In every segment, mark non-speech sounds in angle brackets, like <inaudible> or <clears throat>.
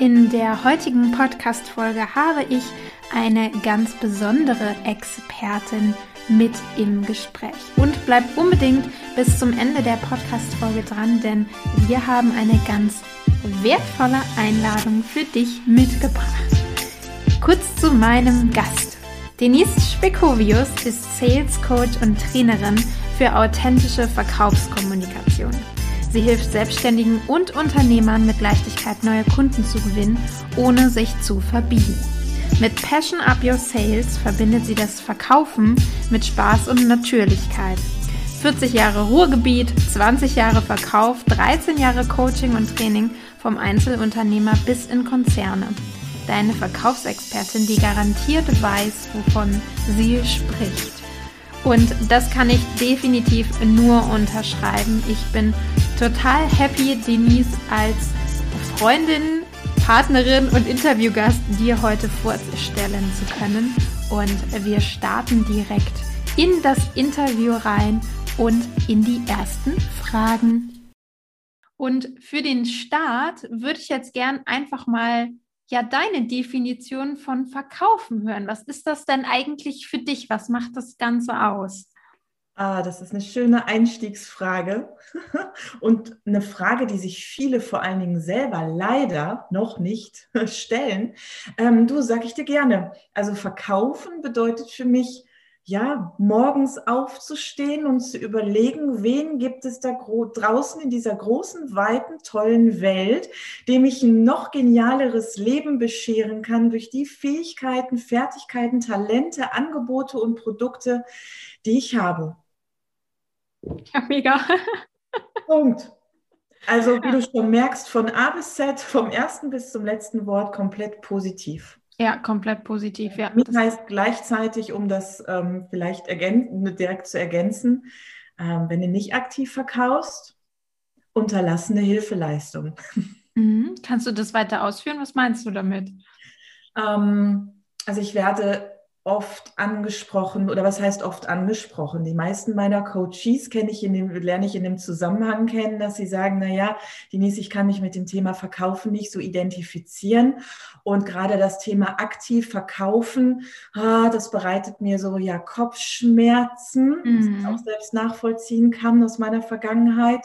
In der heutigen Podcast-Folge habe ich eine ganz besondere Expertin mit im Gespräch. Und bleib unbedingt bis zum Ende der Podcast-Folge dran, denn wir haben eine ganz wertvolle Einladung für dich mitgebracht. Kurz zu meinem Gast. Denise Spekovius ist Sales Coach und Trainerin für authentische Verkaufskommunikation. Sie hilft Selbstständigen und Unternehmern mit Leichtigkeit neue Kunden zu gewinnen, ohne sich zu verbiegen. Mit Passion Up Your Sales verbindet sie das Verkaufen mit Spaß und Natürlichkeit. 40 Jahre Ruhrgebiet, 20 Jahre Verkauf, 13 Jahre Coaching und Training vom Einzelunternehmer bis in Konzerne. Deine Verkaufsexpertin, die garantiert weiß, wovon sie spricht. Und das kann ich definitiv nur unterschreiben. Ich bin total happy, Denise als Freundin, Partnerin und Interviewgast dir heute vorstellen zu können. Und wir starten direkt in das Interview rein und in die ersten Fragen. Und für den Start würde ich jetzt gern einfach mal ja deine Definition von Verkaufen hören. Was ist das denn eigentlich für dich? Was macht das Ganze aus? Ah, das ist eine schöne Einstiegsfrage <laughs> und eine Frage, die sich viele vor allen Dingen selber leider noch nicht <laughs> stellen. Ähm, du, sag ich dir gerne. Also verkaufen bedeutet für mich ja, morgens aufzustehen und zu überlegen, wen gibt es da draußen in dieser großen, weiten, tollen Welt, dem ich ein noch genialeres Leben bescheren kann durch die Fähigkeiten, Fertigkeiten, Talente, Angebote und Produkte, die ich habe. Ja, mega. Punkt. Also, wie du schon merkst, von A bis Z, vom ersten bis zum letzten Wort komplett positiv. Ja, komplett positiv, ja. Das heißt gleichzeitig, um das ähm, vielleicht direkt zu ergänzen, ähm, wenn du nicht aktiv verkaufst, unterlassene Hilfeleistung. <laughs> Mhm. Kannst du das weiter ausführen? Was meinst du damit? Ähm, also ich werde oft angesprochen oder was heißt oft angesprochen? Die meisten meiner Coaches kenne ich in dem, lerne ich in dem Zusammenhang kennen, dass sie sagen, na ja, Denise, ich kann mich mit dem Thema Verkaufen nicht so identifizieren und gerade das Thema aktiv verkaufen, ah, das bereitet mir so ja Kopfschmerzen, mhm. das ich auch selbst nachvollziehen kann aus meiner Vergangenheit.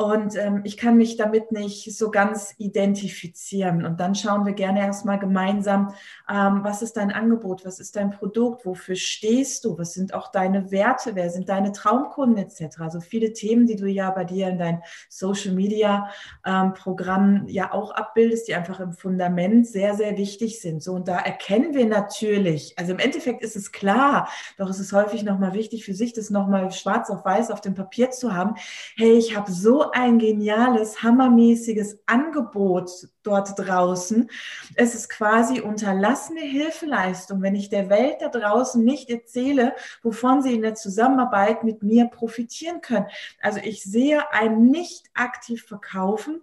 Und ähm, ich kann mich damit nicht so ganz identifizieren. Und dann schauen wir gerne erstmal gemeinsam, ähm, was ist dein Angebot, was ist dein Produkt, wofür stehst du, was sind auch deine Werte, wer sind deine Traumkunden etc. Also viele Themen, die du ja bei dir in dein Social Media ähm, Programm ja auch abbildest, die einfach im Fundament sehr, sehr wichtig sind. So, und da erkennen wir natürlich, also im Endeffekt ist es klar, doch es ist häufig nochmal wichtig für sich, das nochmal schwarz auf weiß auf dem Papier zu haben. Hey, ich habe so ein geniales, hammermäßiges Angebot dort draußen. Es ist quasi unterlassene Hilfeleistung, wenn ich der Welt da draußen nicht erzähle, wovon sie in der Zusammenarbeit mit mir profitieren können. Also ich sehe ein nicht aktiv verkaufen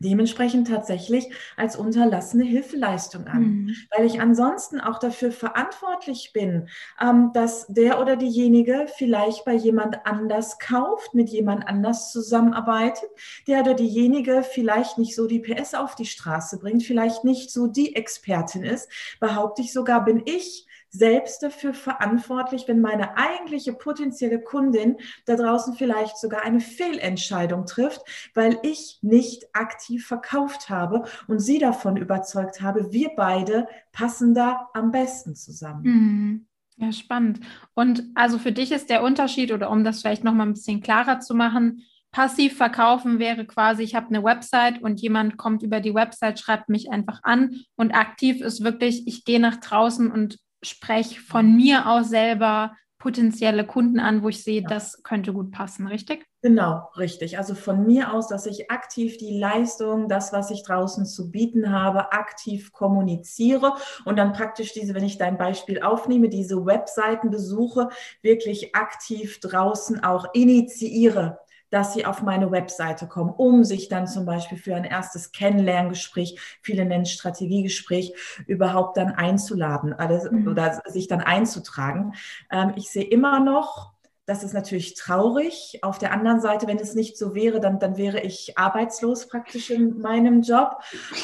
dementsprechend tatsächlich als unterlassene Hilfeleistung an, mhm. weil ich ansonsten auch dafür verantwortlich bin, ähm, dass der oder diejenige vielleicht bei jemand anders kauft, mit jemand anders zusammenarbeitet, der oder diejenige vielleicht nicht so die PS auf die Straße bringt, vielleicht nicht so die Expertin ist, behaupte ich sogar, bin ich selbst dafür verantwortlich, wenn meine eigentliche potenzielle Kundin da draußen vielleicht sogar eine Fehlentscheidung trifft, weil ich nicht aktiv verkauft habe und sie davon überzeugt habe, wir beide passen da am besten zusammen. Mhm. Ja, spannend. Und also für dich ist der Unterschied, oder um das vielleicht nochmal ein bisschen klarer zu machen, passiv verkaufen wäre quasi, ich habe eine Website und jemand kommt über die Website, schreibt mich einfach an und aktiv ist wirklich, ich gehe nach draußen und spreche von mir aus selber potenzielle Kunden an, wo ich sehe, ja. das könnte gut passen, richtig? Genau, richtig. Also von mir aus, dass ich aktiv die Leistung, das, was ich draußen zu bieten habe, aktiv kommuniziere und dann praktisch diese, wenn ich dein Beispiel aufnehme, diese Webseiten besuche, wirklich aktiv draußen auch initiiere dass sie auf meine Webseite kommen, um sich dann zum Beispiel für ein erstes Kennenlerngespräch, viele nennen Strategiegespräch, überhaupt dann einzuladen mhm. oder sich dann einzutragen. Ähm, ich sehe immer noch, Das ist natürlich traurig. Auf der anderen Seite, wenn es nicht so wäre, dann, dann wäre ich arbeitslos praktisch in meinem Job.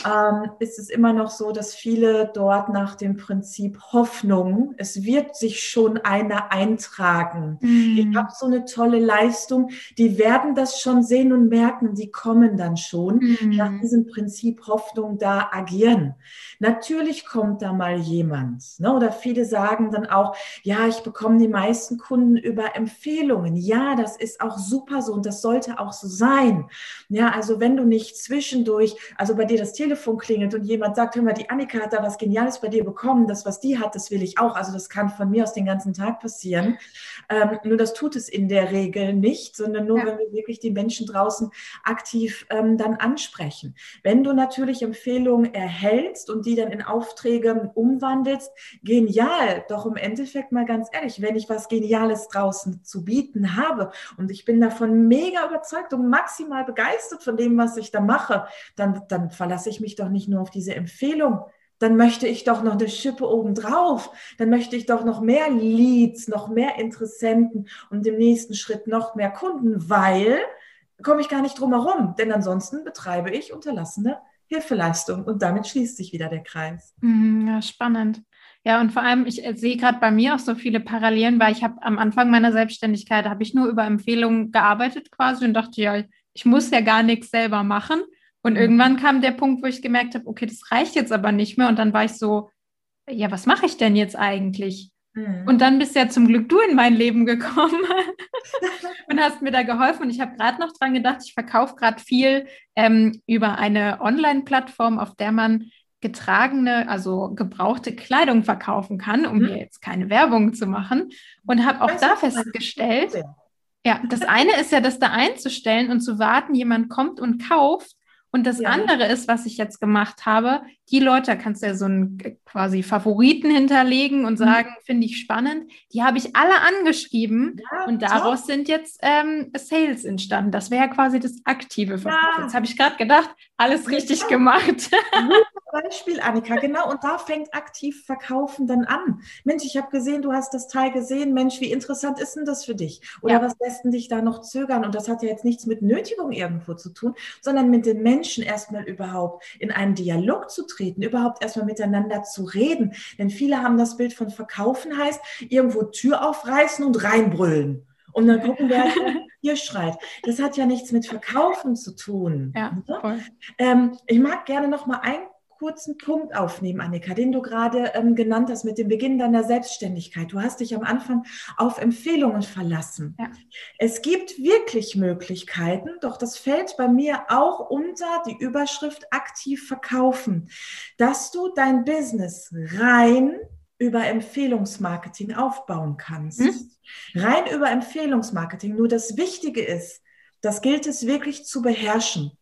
Ähm, ist es immer noch so, dass viele dort nach dem Prinzip Hoffnung, es wird sich schon einer eintragen. Mhm. Ich habe so eine tolle Leistung, die werden das schon sehen und merken, die kommen dann schon mhm. nach diesem Prinzip Hoffnung da agieren. Natürlich kommt da mal jemand. Ne? Oder viele sagen dann auch, ja, ich bekomme die meisten Kunden über Empfehlungen. Empfehlungen. Ja, das ist auch super so und das sollte auch so sein. Ja, also wenn du nicht zwischendurch, also bei dir das Telefon klingelt und jemand sagt, hör mal, die Annika hat da was Geniales bei dir bekommen, das, was die hat, das will ich auch. Also das kann von mir aus den ganzen Tag passieren. Ähm, nur das tut es in der Regel nicht, sondern nur, ja. wenn wir wirklich die Menschen draußen aktiv ähm, dann ansprechen. Wenn du natürlich Empfehlungen erhältst und die dann in Aufträge umwandelst, genial. Doch im Endeffekt mal ganz ehrlich, wenn ich was Geniales draußen zu bieten habe und ich bin davon mega überzeugt und maximal begeistert von dem, was ich da mache, dann, dann verlasse ich mich doch nicht nur auf diese Empfehlung, dann möchte ich doch noch eine Schippe obendrauf. Dann möchte ich doch noch mehr Leads, noch mehr Interessenten und im nächsten Schritt noch mehr Kunden, weil komme ich gar nicht drum herum. Denn ansonsten betreibe ich unterlassene Hilfeleistung und damit schließt sich wieder der Kreis. Mhm, ja, spannend. Ja, und vor allem, ich sehe gerade bei mir auch so viele Parallelen, weil ich habe am Anfang meiner Selbstständigkeit, habe ich nur über Empfehlungen gearbeitet quasi und dachte, ja, ich muss ja gar nichts selber machen. Und mhm. irgendwann kam der Punkt, wo ich gemerkt habe, okay, das reicht jetzt aber nicht mehr. Und dann war ich so, ja, was mache ich denn jetzt eigentlich? Mhm. Und dann bist ja zum Glück du in mein Leben gekommen <laughs> und hast mir da geholfen. Und ich habe gerade noch dran gedacht, ich verkaufe gerade viel ähm, über eine Online-Plattform, auf der man getragene, also gebrauchte Kleidung verkaufen kann, um mhm. mir jetzt keine Werbung zu machen. Und habe auch da festgestellt, ja, das eine ist ja, das da einzustellen und zu warten, jemand kommt und kauft. Und das ja. andere ist, was ich jetzt gemacht habe, die Leute, da kannst du ja so einen quasi Favoriten hinterlegen und mhm. sagen, mhm. finde ich spannend. Die habe ich alle angeschrieben ja, und daraus top. sind jetzt ähm, Sales entstanden. Das wäre ja quasi das aktive Verkauf. Ja. Jetzt habe ich gerade gedacht, alles richtig gemacht. <laughs> Beispiel, Annika, genau. Und da fängt aktiv Verkaufen dann an. Mensch, ich habe gesehen, du hast das Teil gesehen. Mensch, wie interessant ist denn das für dich? Oder ja. was lässt denn dich da noch zögern? Und das hat ja jetzt nichts mit Nötigung irgendwo zu tun, sondern mit den Menschen erstmal überhaupt in einen Dialog zu treten, überhaupt erstmal miteinander zu reden. Denn viele haben das Bild von Verkaufen heißt, irgendwo Tür aufreißen und reinbrüllen. Und dann gucken, wer <laughs> hier schreit. Das hat ja nichts mit Verkaufen zu tun. Ja, ne? Ähm, ich mag gerne noch mal einen kurzen Punkt aufnehmen, Annika, den du gerade ähm, genannt hast mit dem Beginn deiner Selbstständigkeit. Du hast dich am Anfang auf Empfehlungen verlassen. Ja. Es gibt wirklich Möglichkeiten, doch das fällt bei mir auch unter die Überschrift aktiv verkaufen, dass du dein Business rein über Empfehlungsmarketing aufbauen kannst. Hm? Rein über Empfehlungsmarketing. Nur das Wichtige ist, das gilt es wirklich zu beherrschen.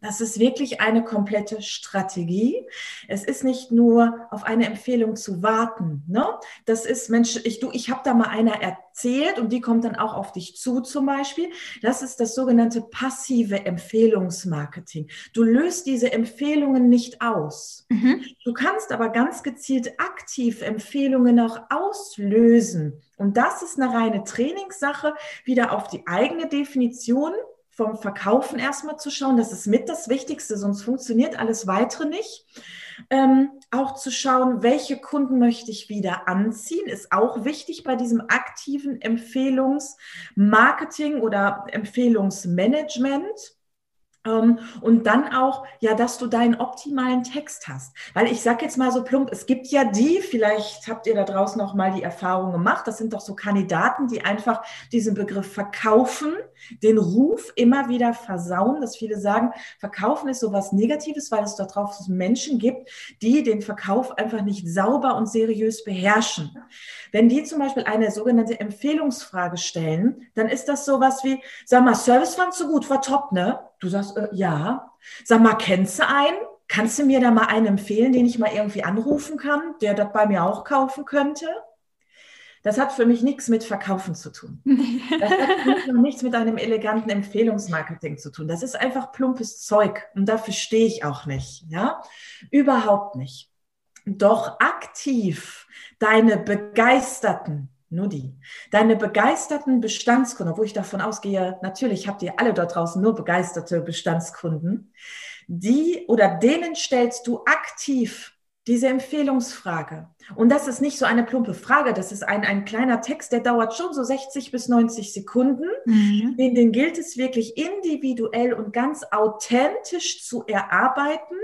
Das ist wirklich eine komplette Strategie. Es ist nicht nur auf eine Empfehlung zu warten. Ne? Das ist, Mensch, ich, du, ich habe da mal einer erzählt und die kommt dann auch auf dich zu zum Beispiel. Das ist das sogenannte passive Empfehlungsmarketing. Du löst diese Empfehlungen nicht aus. Mhm. Du kannst aber ganz gezielt aktiv Empfehlungen auch auslösen. Und das ist eine reine Trainingssache, wieder auf die eigene Definition vom Verkaufen erstmal zu schauen. Das ist mit das Wichtigste, sonst funktioniert alles weitere nicht. Ähm, auch zu schauen, welche Kunden möchte ich wieder anziehen, ist auch wichtig bei diesem aktiven Empfehlungsmarketing oder Empfehlungsmanagement. Ähm, und dann auch, ja, dass du deinen optimalen Text hast. Weil ich sage jetzt mal so plump, es gibt ja die, vielleicht habt ihr da draußen auch mal die Erfahrung gemacht, das sind doch so Kandidaten, die einfach diesen Begriff verkaufen, den Ruf immer wieder versauen, dass viele sagen, verkaufen ist sowas Negatives, weil es dort drauf Menschen gibt, die den Verkauf einfach nicht sauber und seriös beherrschen. Wenn die zum Beispiel eine sogenannte Empfehlungsfrage stellen, dann ist das sowas wie, sag mal, Service fandst du gut, war top, ne? Du sagst, äh, ja. Sag mal, kennst du einen? Kannst du mir da mal einen empfehlen, den ich mal irgendwie anrufen kann, der das bei mir auch kaufen könnte? Das hat für mich nichts mit Verkaufen zu tun. <laughs> Das hat nichts mit einem eleganten Empfehlungsmarketing zu tun. Das ist einfach plumpes Zeug und dafür stehe ich auch nicht. Ja, überhaupt nicht. Doch aktiv deine begeisterten, Nur die. Deine begeisterten Bestandskunden, wo ich davon ausgehe, natürlich habt ihr alle dort draußen nur begeisterte Bestandskunden, die oder denen stellst du aktiv diese Empfehlungsfrage. Und das ist nicht so eine plumpe Frage, das ist ein, ein kleiner Text, der dauert schon so 60 bis 90 Sekunden. Mhm. Den, den gilt es wirklich individuell und ganz authentisch zu erarbeiten,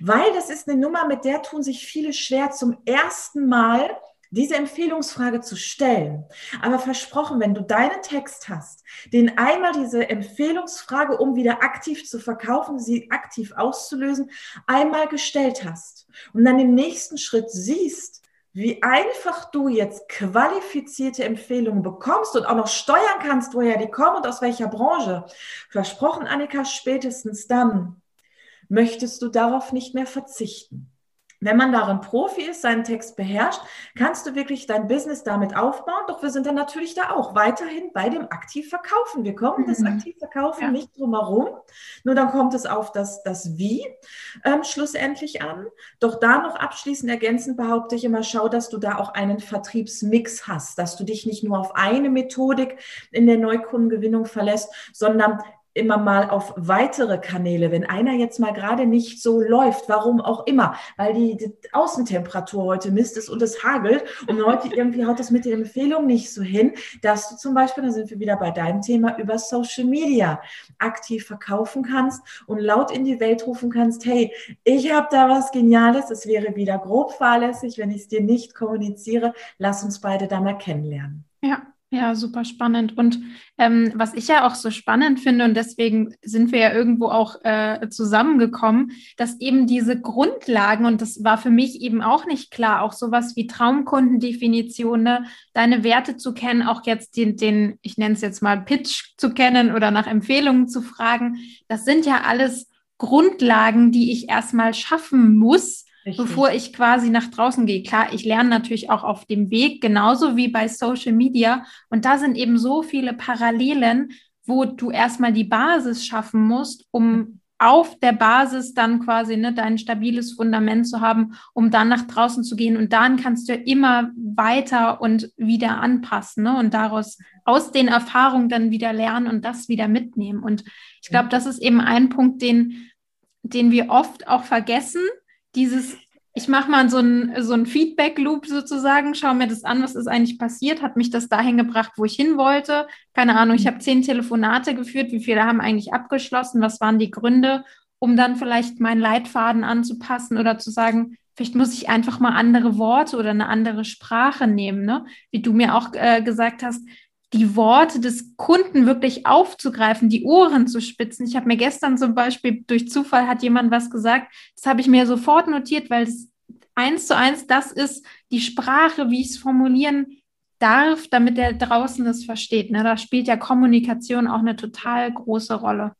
weil das ist eine Nummer, mit der tun sich viele schwer zum ersten Mal diese Empfehlungsfrage zu stellen. Aber versprochen, wenn du deinen Text hast, den einmal diese Empfehlungsfrage, um wieder aktiv zu verkaufen, sie aktiv auszulösen, einmal gestellt hast und dann im nächsten Schritt siehst, wie einfach du jetzt qualifizierte Empfehlungen bekommst und auch noch steuern kannst, woher die kommen und aus welcher Branche. Versprochen, Annika, spätestens dann möchtest du darauf nicht mehr verzichten. Wenn man darin Profi ist, seinen Text beherrscht, kannst du wirklich dein Business damit aufbauen. Doch wir sind dann natürlich da auch weiterhin bei dem Aktivverkaufen. Wir kommen mhm. das Aktivverkaufen ja. nicht drumherum. Nur dann kommt es auf das, das Wie ähm, schlussendlich an. Doch da noch abschließend ergänzend behaupte ich immer, schau, dass du da auch einen Vertriebsmix hast, dass du dich nicht nur auf eine Methodik in der Neukundengewinnung verlässt, sondern immer mal auf weitere Kanäle, wenn einer jetzt mal gerade nicht so läuft, warum auch immer, weil die, die Außentemperatur heute misst ist und es hagelt und heute <laughs> irgendwie haut das mit den Empfehlungen nicht so hin, dass du zum Beispiel, da sind wir wieder bei deinem Thema, über Social Media aktiv verkaufen kannst und laut in die Welt rufen kannst, hey, ich habe da was Geniales, es wäre wieder grob fahrlässig, wenn ich es dir nicht kommuniziere, lass uns beide da mal kennenlernen. Ja, ja, super spannend. Und ähm, was ich ja auch so spannend finde, und deswegen sind wir ja irgendwo auch äh, zusammengekommen, dass eben diese Grundlagen, und das war für mich eben auch nicht klar, auch sowas wie Traumkundendefinition, ne, deine Werte zu kennen, auch jetzt den, den ich nenne es jetzt mal Pitch zu kennen oder nach Empfehlungen zu fragen, das sind ja alles Grundlagen, die ich erstmal schaffen muss, Richtig. bevor ich quasi nach draußen gehe. Klar, ich lerne natürlich auch auf dem Weg, genauso wie bei Social Media. Und da sind eben so viele Parallelen, wo du erstmal die Basis schaffen musst, um auf der Basis dann quasi ne, dein stabiles Fundament zu haben, um dann nach draußen zu gehen. Und dann kannst du immer weiter und wieder anpassen ne? und daraus aus den Erfahrungen dann wieder lernen und das wieder mitnehmen. Und ich glaube, das ist eben ein Punkt, den, den wir oft auch vergessen, dieses, ich mache mal so einen so Feedback-Loop sozusagen, schaue mir das an, was ist eigentlich passiert, hat mich das dahin gebracht, wo ich hin wollte. Keine Ahnung, ich habe zehn Telefonate geführt, wie viele haben eigentlich abgeschlossen, was waren die Gründe, um dann vielleicht meinen Leitfaden anzupassen oder zu sagen, vielleicht muss ich einfach mal andere Worte oder eine andere Sprache nehmen, ne? Wie du mir auch äh, gesagt hast, die Worte des Kunden wirklich aufzugreifen, die Ohren zu spitzen. Ich habe mir gestern zum Beispiel durch Zufall hat jemand was gesagt, das habe ich mir sofort notiert, weil es eins zu eins das ist die Sprache, wie ich es formulieren darf, damit der draußen das versteht. Ne? Da spielt ja Kommunikation auch eine total große Rolle.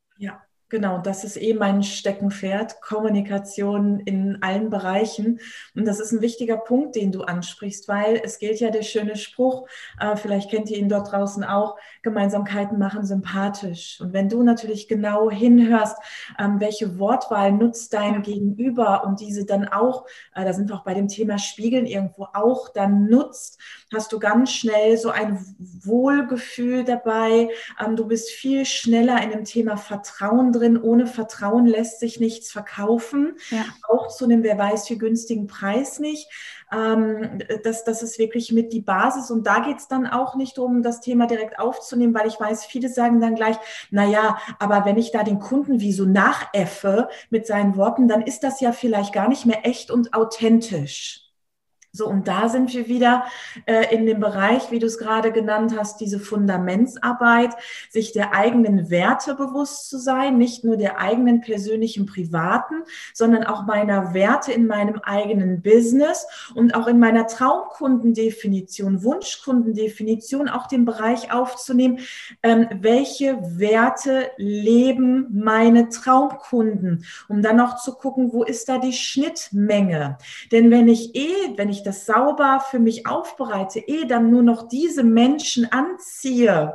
Genau, das ist eh mein Steckenpferd, Kommunikation in allen Bereichen. Und das ist ein wichtiger Punkt, den du ansprichst, weil es gilt ja der schöne Spruch, äh, vielleicht kennt ihr ihn dort draußen auch, Gemeinsamkeiten machen sympathisch. Und wenn du natürlich genau hinhörst, ähm, welche Wortwahl nutzt dein Gegenüber und diese dann auch, äh, da sind wir auch bei dem Thema Spiegeln irgendwo auch dann nutzt, hast du ganz schnell so ein Wohlgefühl dabei. Ähm, du bist viel schneller in dem Thema Vertrauen drin drin, ohne Vertrauen lässt sich nichts verkaufen. Ja. Auch zu einem, wer weiß, wie günstigen Preis nicht. Ähm, das, das ist wirklich mit die Basis. Und da geht es dann auch nicht um das Thema direkt aufzunehmen, weil ich weiß, viele sagen dann gleich, na ja, aber wenn ich da den Kunden wie so nachäffe mit seinen Worten, dann ist das ja vielleicht gar nicht mehr echt und authentisch. So, und da sind wir wieder äh, in dem Bereich, wie du es gerade genannt hast, diese Fundamentsarbeit, sich der eigenen Werte bewusst zu sein, nicht nur der eigenen persönlichen privaten, sondern auch meiner Werte in meinem eigenen Business und auch in meiner Traumkundendefinition, Wunschkundendefinition, auch den Bereich aufzunehmen, ähm, welche Werte leben meine Traumkunden, um dann auch zu gucken, wo ist da die Schnittmenge. Denn wenn ich eh, wenn ich das sauber für mich aufbereite, eh dann nur noch diese Menschen anziehe,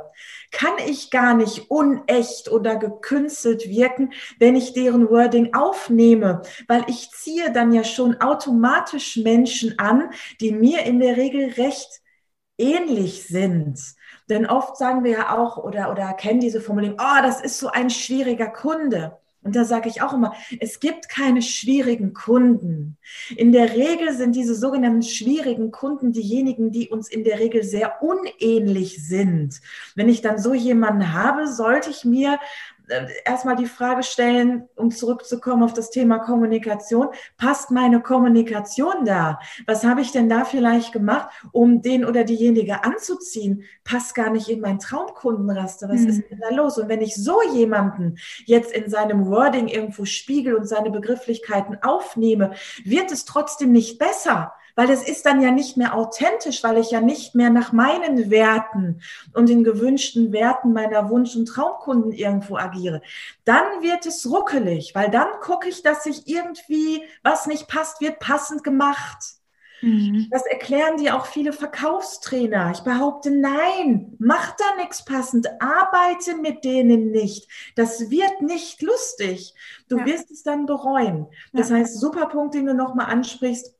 kann ich gar nicht unecht oder gekünstelt wirken, wenn ich deren Wording aufnehme, weil ich ziehe dann ja schon automatisch Menschen an, die mir in der Regel recht ähnlich sind. Denn oft sagen wir ja auch oder, oder kennen diese Formulierung, oh, das ist so ein schwieriger Kunde. Und da sage ich auch immer, es gibt keine schwierigen Kunden. In der Regel sind diese sogenannten schwierigen Kunden diejenigen, die uns in der Regel sehr unähnlich sind. Wenn ich dann so jemanden habe, sollte ich mir erstmal die Frage stellen, um zurückzukommen auf das Thema Kommunikation. Passt meine Kommunikation da? Was habe ich denn da vielleicht gemacht, um den oder diejenige anzuziehen? Passt gar nicht in mein Traumkundenraster. Was mhm. ist denn da los? Und wenn ich so jemanden jetzt in seinem Wording irgendwo spiegel und seine Begrifflichkeiten aufnehme, wird es trotzdem nicht besser weil es ist dann ja nicht mehr authentisch, weil ich ja nicht mehr nach meinen Werten und den gewünschten Werten meiner Wunsch- und Traumkunden irgendwo agiere. Dann wird es ruckelig, weil dann gucke ich, dass sich irgendwie was nicht passt, wird passend gemacht. Mhm. Das erklären dir auch viele Verkaufstrainer. Ich behaupte, nein, mach da nichts passend, arbeite mit denen nicht. Das wird nicht lustig. Du ja. wirst es dann bereuen. Das ja. heißt, super Punkt, den du nochmal ansprichst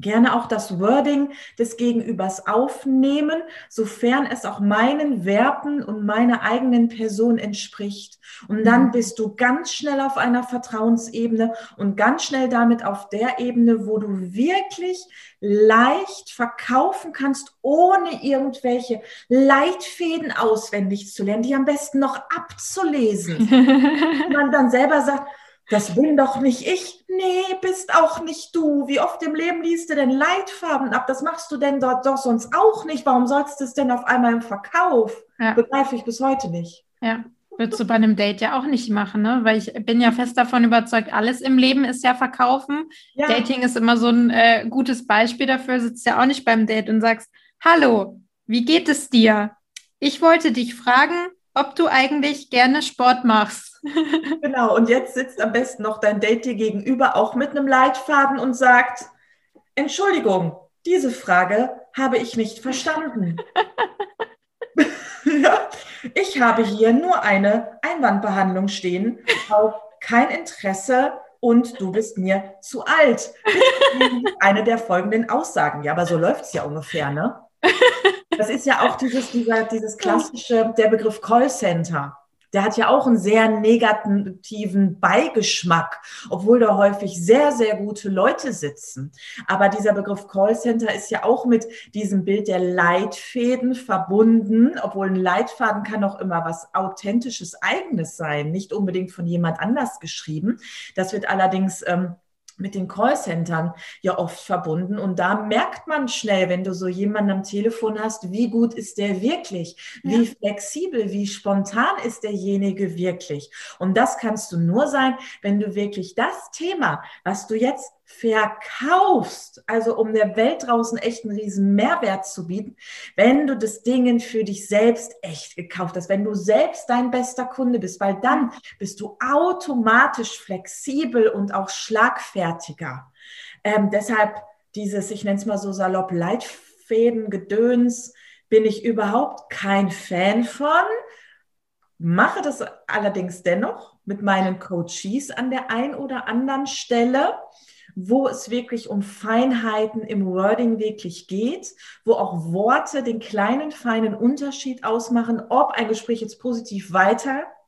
gerne auch das Wording des Gegenübers aufnehmen, sofern es auch meinen Werten und meiner eigenen Person entspricht. Und dann mhm. bist du ganz schnell auf einer Vertrauensebene und ganz schnell damit auf der Ebene, wo du wirklich leicht verkaufen kannst, ohne irgendwelche Leitfäden auswendig zu lernen, die am besten noch abzulesen. <laughs> Man dann selber sagt, das bin doch nicht ich. Nee, bist auch nicht du. Wie oft im Leben liest du denn Leitfarben ab? Das machst du denn dort doch sonst auch nicht. Warum sollst du es denn auf einmal im Verkauf? Ja. Begreife ich bis heute nicht. Ja, würdest du bei einem Date ja auch nicht machen, ne? Weil ich bin ja fest davon überzeugt, alles im Leben ist ja Verkaufen. Ja. Dating ist immer so ein äh, gutes Beispiel dafür. Sitzt ja auch nicht beim Date und sagst, hallo, wie geht es dir? Ich wollte dich fragen, ob du eigentlich gerne Sport machst. <laughs> genau, und jetzt sitzt am besten noch dein Date dir gegenüber auch mit einem Leitfaden und sagt, Entschuldigung, diese Frage habe ich nicht verstanden. <laughs> <laughs> ja, ich habe hier nur eine Einwandbehandlung stehen, auf kein Interesse und du bist mir zu alt. eine der folgenden Aussagen. Ja, aber so läuft es ja ungefähr, ne? Das ist ja auch dieses, dieser, dieses klassische, der Begriff Callcenter. Der hat ja auch einen sehr negativen Beigeschmack, obwohl da häufig sehr, sehr gute Leute sitzen. Aber dieser Begriff Callcenter ist ja auch mit diesem Bild der Leitfäden verbunden, obwohl ein Leitfaden kann auch immer was Authentisches, Eigenes sein, nicht unbedingt von jemand anders geschrieben. Das wird allerdings ähm, mit den Callcentern ja oft verbunden. Und da merkt man schnell, wenn du so jemanden am Telefon hast, wie gut ist der wirklich? Wie ja. flexibel, wie spontan ist derjenige wirklich? Und das kannst du nur sein, wenn du wirklich das Thema, was du jetzt verkaufst, also um der Welt draußen echt einen riesen Mehrwert zu bieten, wenn du das Ding für dich selbst echt gekauft hast, wenn du selbst dein bester Kunde bist, weil dann bist du automatisch flexibel und auch schlagfertiger. Ähm, deshalb dieses, ich nenne es mal so salopp, Leitfäden, Gedöns, bin ich überhaupt kein Fan von. Mache das allerdings dennoch mit meinen Coaches an der einen oder anderen Stelle wo es wirklich um Feinheiten im Wording wirklich geht, wo auch Worte den kleinen, feinen Unterschied ausmachen, ob ein Gespräch jetzt positiv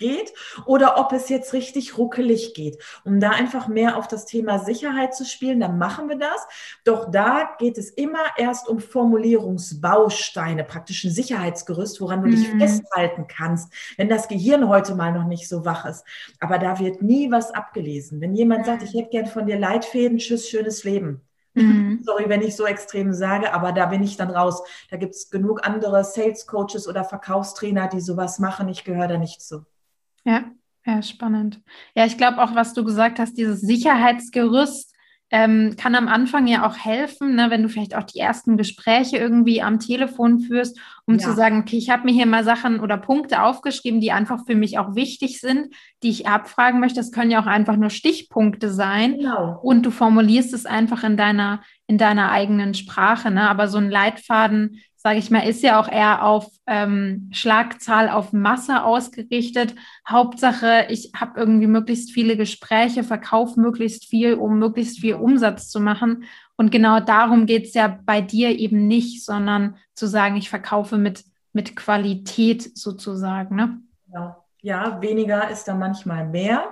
weitergeht oder ob es jetzt richtig ruckelig geht. Um da einfach mehr auf das Thema Sicherheit zu spielen, dann machen wir das. Doch da geht es immer erst um Formulierungsbausteine, praktisch ein Sicherheitsgerüst, woran du mhm. dich festhalten kannst, wenn das Gehirn heute mal noch nicht so wach ist. Aber da wird nie was abgelesen. Wenn jemand sagt, ich hätte gern von dir Leitfäden, tschüss, schönes Leben. Mhm. <laughs> Sorry, wenn ich so extrem sage, aber da bin ich dann raus. Da gibt es genug andere Sales Coaches oder Verkaufstrainer, die sowas machen. Ich gehöre da nicht zu. Ja, ja, spannend. Ja, ich glaube auch, was du gesagt hast, dieses Sicherheitsgerüst, ähm, kann am Anfang ja auch helfen, ne, wenn du vielleicht auch die ersten Gespräche irgendwie am Telefon führst, um ja. zu sagen, okay, ich habe mir hier mal Sachen oder Punkte aufgeschrieben, die einfach für mich auch wichtig sind, die ich abfragen möchte. Das können ja auch einfach nur Stichpunkte sein. Genau. Und du formulierst es einfach in deiner, in deiner eigenen Sprache. Ne? Aber so ein Leitfaden sage ich mal, ist ja auch eher auf ähm, Schlagzahl, auf Masse ausgerichtet. Hauptsache, ich habe irgendwie möglichst viele Gespräche, verkaufe möglichst viel, um möglichst viel Umsatz zu machen. Und genau darum geht es ja bei dir eben nicht, sondern zu sagen, ich verkaufe mit, mit Qualität sozusagen. Ne? Ja. ja, weniger ist da manchmal mehr.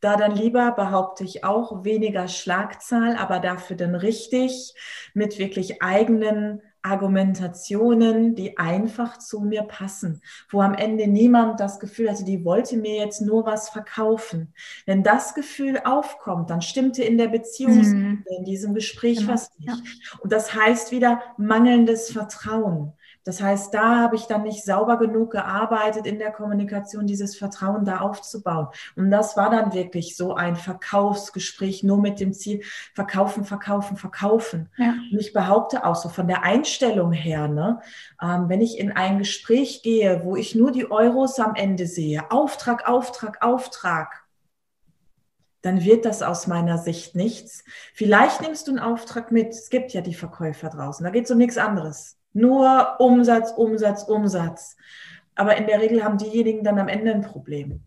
Da dann lieber, behaupte ich auch, weniger Schlagzahl, aber dafür dann richtig mit wirklich eigenen Argumentationen, die einfach zu mir passen, wo am Ende niemand das Gefühl hatte, die wollte mir jetzt nur was verkaufen. Wenn das Gefühl aufkommt, dann stimmte in der Beziehung, mhm. in diesem Gespräch genau. was nicht. Ja. Und das heißt wieder mangelndes Vertrauen. Das heißt, da habe ich dann nicht sauber genug gearbeitet in der Kommunikation, dieses Vertrauen da aufzubauen. Und das war dann wirklich so ein Verkaufsgespräch, nur mit dem Ziel, verkaufen, verkaufen, verkaufen. Ja. Und ich behaupte auch so von der Einstellung her, ne, ähm, wenn ich in ein Gespräch gehe, wo ich nur die Euros am Ende sehe, Auftrag, Auftrag, Auftrag, dann wird das aus meiner Sicht nichts. Vielleicht nimmst du einen Auftrag mit. Es gibt ja die Verkäufer draußen. Da geht es um nichts anderes. Nur Umsatz, Umsatz, Umsatz. Aber in der Regel haben diejenigen dann am Ende ein Problem.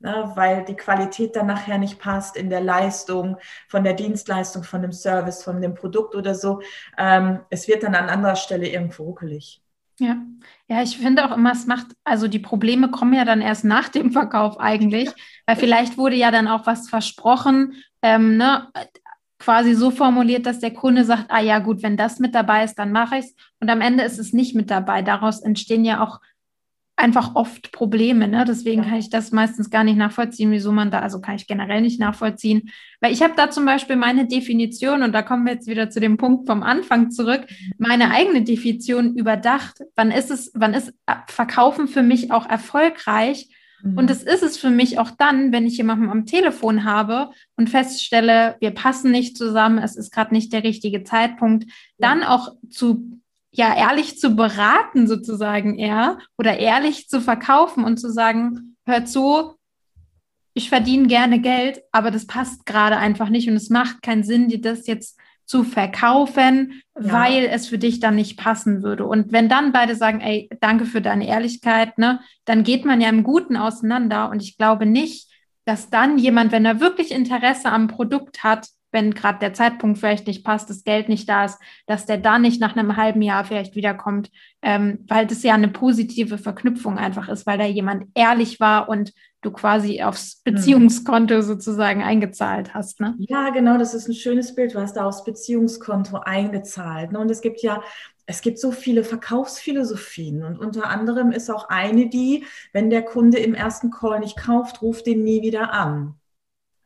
Ne, weil die Qualität dann nachher nicht passt in der Leistung, von der Dienstleistung, von dem Service, von dem Produkt oder so. Ähm, es wird dann an anderer Stelle irgendwo ruckelig. Ja, ja, ich finde auch immer, es macht, also die Probleme kommen ja dann erst nach dem Verkauf eigentlich, weil vielleicht wurde ja dann auch was versprochen, ähm, ne? Quasi so formuliert, dass der Kunde sagt, ah ja gut, wenn das mit dabei ist, dann mache ich es. Und am Ende ist es nicht mit dabei. Daraus entstehen ja auch einfach oft Probleme. Ne? Deswegen kann ich das meistens gar nicht nachvollziehen, wieso man da, also kann ich generell nicht nachvollziehen. Weil ich habe da zum Beispiel meine Definition, und da kommen wir jetzt wieder zu dem Punkt vom Anfang zurück, meine eigene Definition überdacht. Wann ist es, wann ist Verkaufen für mich auch erfolgreich? Und mhm. das ist es für mich auch dann, wenn ich jemanden am Telefon habe und feststelle, wir passen nicht zusammen, es ist gerade nicht der richtige Zeitpunkt, dann auch zu, ja, ehrlich zu beraten sozusagen eher oder ehrlich zu verkaufen und zu sagen, hör zu, ich verdiene gerne Geld, aber das passt gerade einfach nicht und es macht keinen Sinn, dir das jetzt zu verkaufen, ja. weil es für dich dann nicht passen würde. Und wenn dann beide sagen, ey, danke für deine Ehrlichkeit, ne, dann geht man ja im Guten auseinander. Und ich glaube nicht, dass dann jemand, wenn er wirklich Interesse am Produkt hat, wenn gerade der Zeitpunkt vielleicht nicht passt, das Geld nicht da ist, dass der dann nicht nach einem halben Jahr vielleicht wiederkommt, ähm, weil das ja eine positive Verknüpfung einfach ist, weil da jemand ehrlich war und du quasi aufs hm. Beziehungskonto sozusagen eingezahlt hast. Ne? Ja, genau, das ist ein schönes Bild. Du hast da aufs Beziehungskonto eingezahlt. Ne? Und es gibt ja es gibt so viele Verkaufsphilosophien und unter anderem ist auch eine die, wenn der Kunde im ersten Call nicht kauft, ruft den nie wieder an.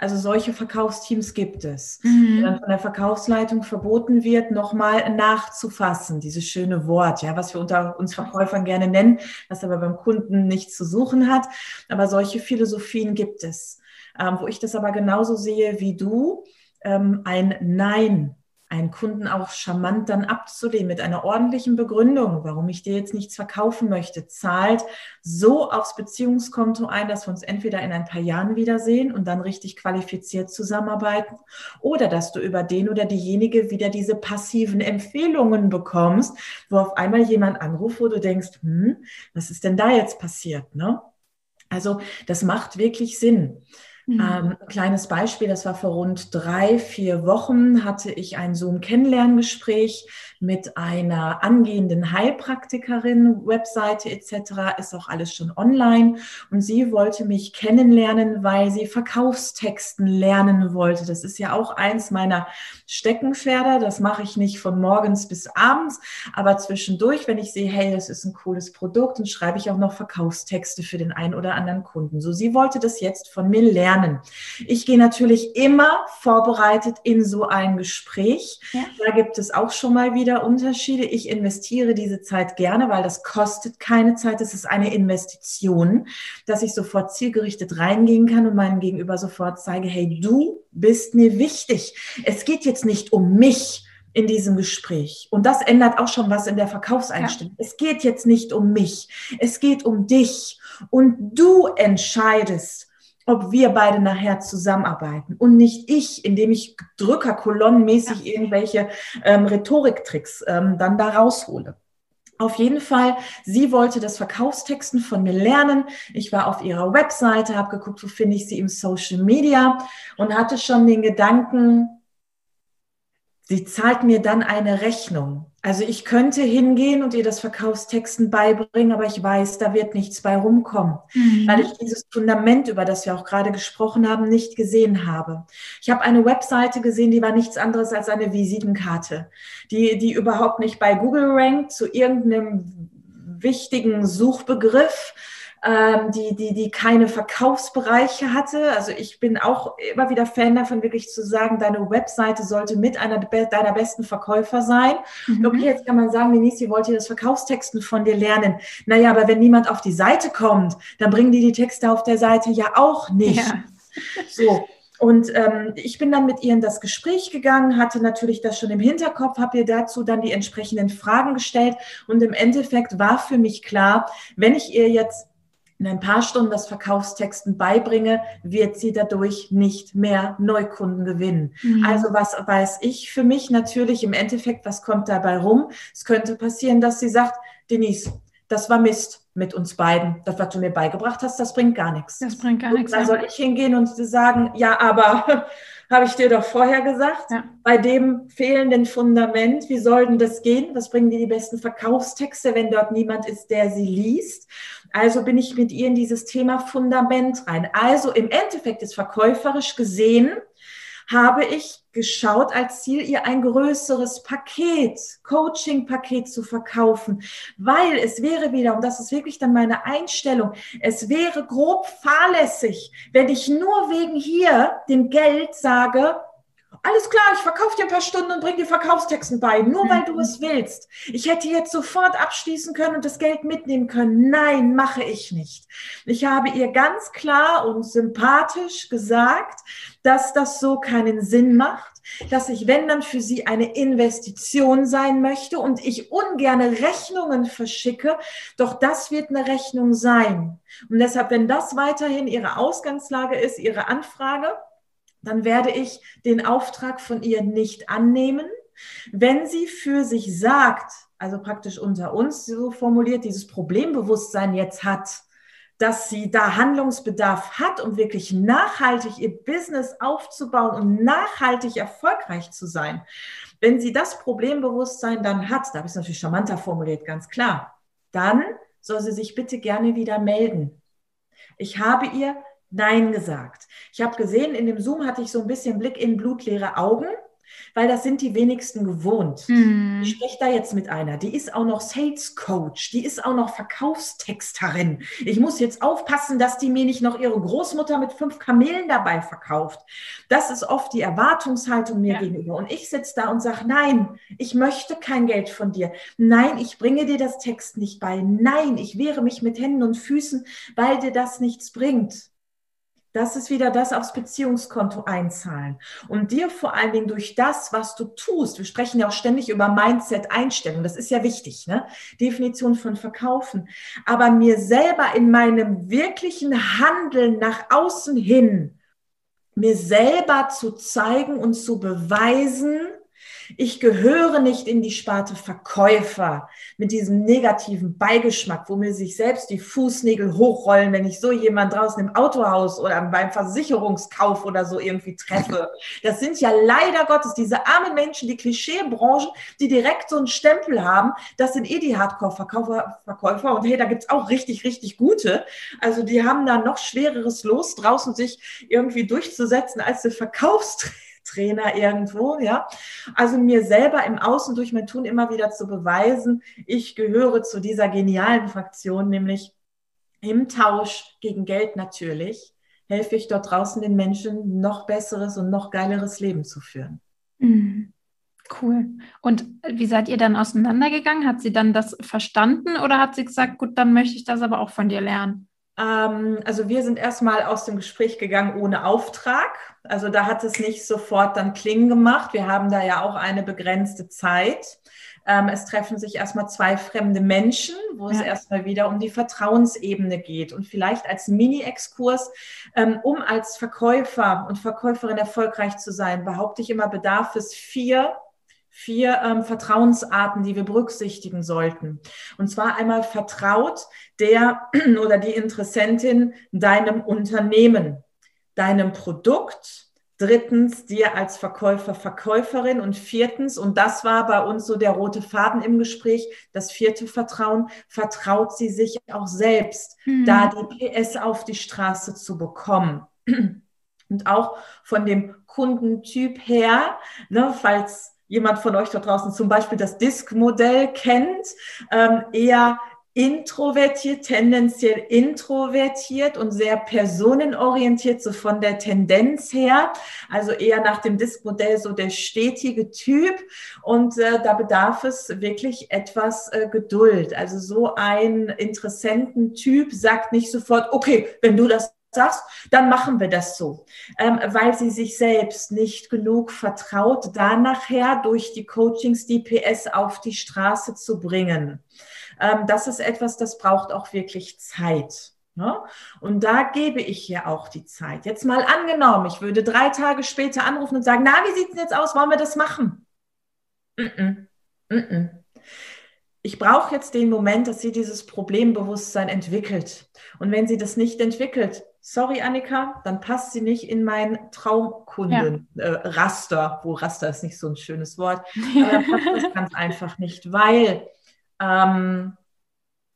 Also solche Verkaufsteams gibt es. Mhm. Dann von der Verkaufsleitung verboten wird, nochmal nachzufassen, dieses schöne Wort, ja, was wir unter uns Verkäufern gerne nennen, was aber beim Kunden nichts zu suchen hat. Aber solche Philosophien gibt es. Ähm, wo ich das aber genauso sehe wie du, ähm, ein Nein einen Kunden auch charmant dann abzulehnen mit einer ordentlichen Begründung, warum ich dir jetzt nichts verkaufen möchte, zahlt so aufs Beziehungskonto ein, dass wir uns entweder in ein paar Jahren wiedersehen und dann richtig qualifiziert zusammenarbeiten oder dass du über den oder diejenige wieder diese passiven Empfehlungen bekommst, wo auf einmal jemand anruft, wo du denkst, hm, was ist denn da jetzt passiert? Ne? Also das macht wirklich Sinn. Mhm. Ähm, kleines Beispiel, das war vor rund drei, vier Wochen, hatte ich ein Zoom-Kennenlerngespräch mit einer angehenden Heilpraktikerin, Webseite etc. Ist auch alles schon online. Und sie wollte mich kennenlernen, weil sie Verkaufstexten lernen wollte. Das ist ja auch eins meiner Steckenpferde. Das mache ich nicht von morgens bis abends, aber zwischendurch, wenn ich sehe, hey, das ist ein cooles Produkt, dann schreibe ich auch noch Verkaufstexte für den einen oder anderen Kunden. So, sie wollte das jetzt von mir lernen. Ich gehe natürlich immer vorbereitet in so ein Gespräch. Ja. Da gibt es auch schon mal wieder wieder Unterschiede. Ich investiere diese Zeit gerne, weil das kostet keine Zeit. Es ist eine Investition, dass ich sofort zielgerichtet reingehen kann und meinem Gegenüber sofort zeige, hey, du bist mir wichtig. Es geht jetzt nicht um mich in diesem Gespräch. Und das ändert auch schon was in der Verkaufseinstellung. Ja. Es geht jetzt nicht um mich. Es geht um dich. Und du entscheidest, ob wir beide nachher zusammenarbeiten und nicht ich, indem ich Drückerkolonnenmäßig ja. irgendwelche ähm, Rhetoriktricks ähm, dann da raushole. Auf jeden Fall, sie wollte das Verkaufstexten von mir lernen. Ich war auf ihrer Webseite, habe geguckt, wo finde ich sie im Social Media und hatte schon den Gedanken, sie zahlt mir dann eine Rechnung. Also ich könnte hingehen und ihr das Verkaufstexten beibringen, aber ich weiß, da wird nichts bei rumkommen, mhm. weil ich dieses Fundament, über das wir auch gerade gesprochen haben, nicht gesehen habe. Ich habe eine Webseite gesehen, die war nichts anderes als eine Visitenkarte, die, die überhaupt nicht bei Google rankt zu irgendeinem wichtigen Suchbegriff, ähm, die, die, die keine Verkaufsbereiche hatte. Also ich bin auch immer wieder Fan davon, wirklich zu sagen, deine Webseite sollte mit einer deiner besten Verkäufer sein. Mhm. Okay, jetzt kann man sagen, Denise, sie wollte das Verkaufstexten von dir lernen. Naja, aber wenn niemand auf die Seite kommt, dann bringen die die Texte auf der Seite ja auch nicht. Ja. So. Und ähm, ich bin dann mit ihr in das Gespräch gegangen, hatte natürlich das schon im Hinterkopf, habe ihr dazu dann die entsprechenden Fragen gestellt. Und im Endeffekt war für mich klar, wenn ich ihr jetzt in ein paar Stunden das Verkaufstexten beibringe, wird sie dadurch nicht mehr Neukunden gewinnen. Mhm. Also was weiß ich für mich natürlich im Endeffekt, was kommt dabei rum? Es könnte passieren, dass sie sagt, Denise, das war Mist mit uns beiden. Das, was du mir beigebracht hast, das bringt gar nichts. Das bringt gar nichts. Dann soll ich hingehen und sagen, ja, aber <laughs> habe ich dir doch vorher gesagt, ja. bei dem fehlenden Fundament, wie soll denn das gehen? Was bringen dir die besten Verkaufstexte, wenn dort niemand ist, der sie liest? Also bin ich mit ihr in dieses Thema Fundament rein. Also im Endeffekt ist verkäuferisch gesehen, habe ich geschaut als Ziel, ihr ein größeres Paket, Coaching-Paket zu verkaufen, weil es wäre wieder, und das ist wirklich dann meine Einstellung, es wäre grob fahrlässig, wenn ich nur wegen hier dem Geld sage, alles klar, ich verkaufe dir ein paar Stunden und bringe dir Verkaufstexten bei, nur weil du es willst. Ich hätte jetzt sofort abschließen können und das Geld mitnehmen können. Nein, mache ich nicht. Ich habe ihr ganz klar und sympathisch gesagt, dass das so keinen Sinn macht, dass ich, wenn dann für sie eine Investition sein möchte und ich ungerne Rechnungen verschicke, doch das wird eine Rechnung sein. Und deshalb, wenn das weiterhin ihre Ausgangslage ist, ihre Anfrage, dann werde ich den Auftrag von ihr nicht annehmen. Wenn sie für sich sagt, also praktisch unter uns so formuliert, dieses Problembewusstsein jetzt hat, dass sie da Handlungsbedarf hat, um wirklich nachhaltig ihr Business aufzubauen und nachhaltig erfolgreich zu sein. Wenn sie das Problembewusstsein dann hat, da habe ich es natürlich charmanter formuliert, ganz klar, dann soll sie sich bitte gerne wieder melden. Ich habe ihr Nein gesagt. Ich habe gesehen, in dem Zoom hatte ich so ein bisschen Blick in blutleere Augen, weil das sind die wenigsten gewohnt. Mhm. Ich spreche da jetzt mit einer, die ist auch noch Sales Coach, die ist auch noch Verkaufstexterin. Ich muss jetzt aufpassen, dass die mir nicht noch ihre Großmutter mit fünf Kamelen dabei verkauft. Das ist oft die Erwartungshaltung mir ja. gegenüber. Und ich sitze da und sage, nein, ich möchte kein Geld von dir. Nein, ich bringe dir das Text nicht bei. Nein, ich wehre mich mit Händen und Füßen, weil dir das nichts bringt. Das ist wieder das aufs Beziehungskonto einzahlen. Und dir vor allen Dingen durch das, was du tust, wir sprechen ja auch ständig über Mindset-Einstellung, das ist ja wichtig, ne? Definition von Verkaufen. Aber mir selber in meinem wirklichen Handeln nach außen hin, mir selber zu zeigen und zu beweisen, ich gehöre nicht in die Sparte Verkäufer mit diesem negativen Beigeschmack, wo mir sich selbst die Fußnägel hochrollen, wenn ich so jemand draußen im Autohaus oder beim Versicherungskauf oder so irgendwie treffe. Das sind ja leider Gottes diese armen Menschen, die Klischeebranchen, die direkt so einen Stempel haben. Das sind eh die Hardcore-Verkäufer. Verkäufer. Und hey, da gibt's auch richtig, richtig gute. Also die haben da noch schwereres Los, draußen sich irgendwie durchzusetzen als die Verkaufsträger. Trainer irgendwo, ja. Also mir selber im Außen durch mein Tun immer wieder zu beweisen, ich gehöre zu dieser genialen Fraktion, nämlich im Tausch gegen Geld natürlich, helfe ich dort draußen den Menschen noch besseres und noch geileres Leben zu führen. Mhm. Cool. Und wie seid ihr dann auseinandergegangen? Hat sie dann das verstanden oder hat sie gesagt, gut, dann möchte ich das aber auch von dir lernen? Ähm, also wir sind erstmal aus dem Gespräch gegangen ohne Auftrag. Also da hat es nicht sofort dann klingen gemacht. Wir haben da ja auch eine begrenzte Zeit. Ähm, es treffen sich erstmal zwei fremde Menschen, wo ja. es erstmal wieder um die Vertrauensebene geht. Und vielleicht als Mini-Exkurs, ähm, um als Verkäufer und Verkäuferin erfolgreich zu sein, behaupte ich immer, bedarf es vier vier ähm, Vertrauensarten, die wir berücksichtigen sollten. Und zwar einmal vertraut der <clears throat> oder die Interessentin deinem Unternehmen, deinem Produkt, drittens dir als Verkäufer, Verkäuferin und viertens, und das war bei uns so der rote Faden im Gespräch, das vierte Vertrauen, vertraut sie sich auch selbst, mhm. da die PS auf die Straße zu bekommen. <clears throat> Und auch von dem Kundentyp her, ne, falls jemand von euch da draußen zum Beispiel das Disk-Modell kennt, ähm, eher introvertiert, tendenziell introvertiert und sehr personenorientiert, so von der Tendenz her. Also eher nach dem Disk-Modell so der stetige Typ. Und äh, da bedarf es wirklich etwas äh, Geduld. Also so ein Interessententyp sagt nicht sofort, okay, wenn du das sagst, dann machen wir das so, ähm, weil sie sich selbst nicht genug vertraut, da nachher durch die Coachings die PS auf die Straße zu bringen. Ähm, das ist etwas, das braucht auch wirklich Zeit. Ne? Und da gebe ich hier auch die Zeit. Jetzt mal angenommen, ich würde drei Tage später anrufen und sagen, na, wie sieht es jetzt aus? Wollen wir das machen? Mm -mm. Mm ich brauche jetzt den Moment, dass sie dieses Problembewusstsein entwickelt. Und wenn sie das nicht entwickelt, sorry Annika, dann passt sie nicht in mein Traumkunden-Raster, ja. äh, wo Raster ist nicht so ein schönes Wort, <laughs> aber dann passt das ganz einfach nicht, weil ähm,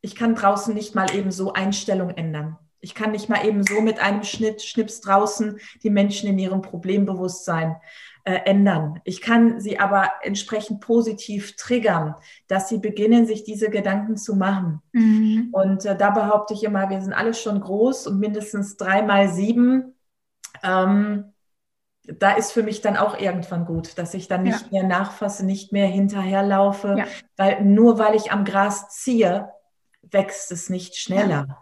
ich kann draußen nicht mal eben so Einstellung ändern. Ich kann nicht mal eben so mit einem Schnitt, Schnips draußen die Menschen in ihrem Problembewusstsein äh, ändern. Ich kann sie aber entsprechend positiv triggern, dass sie beginnen, sich diese Gedanken zu machen. Mhm. Und äh, da behaupte ich immer, wir sind alle schon groß und mindestens drei mal sieben. Ähm, da ist für mich dann auch irgendwann gut, dass ich dann nicht ja. mehr nachfasse, nicht mehr hinterherlaufe, ja. weil nur weil ich am Gras ziehe, wächst es nicht schneller.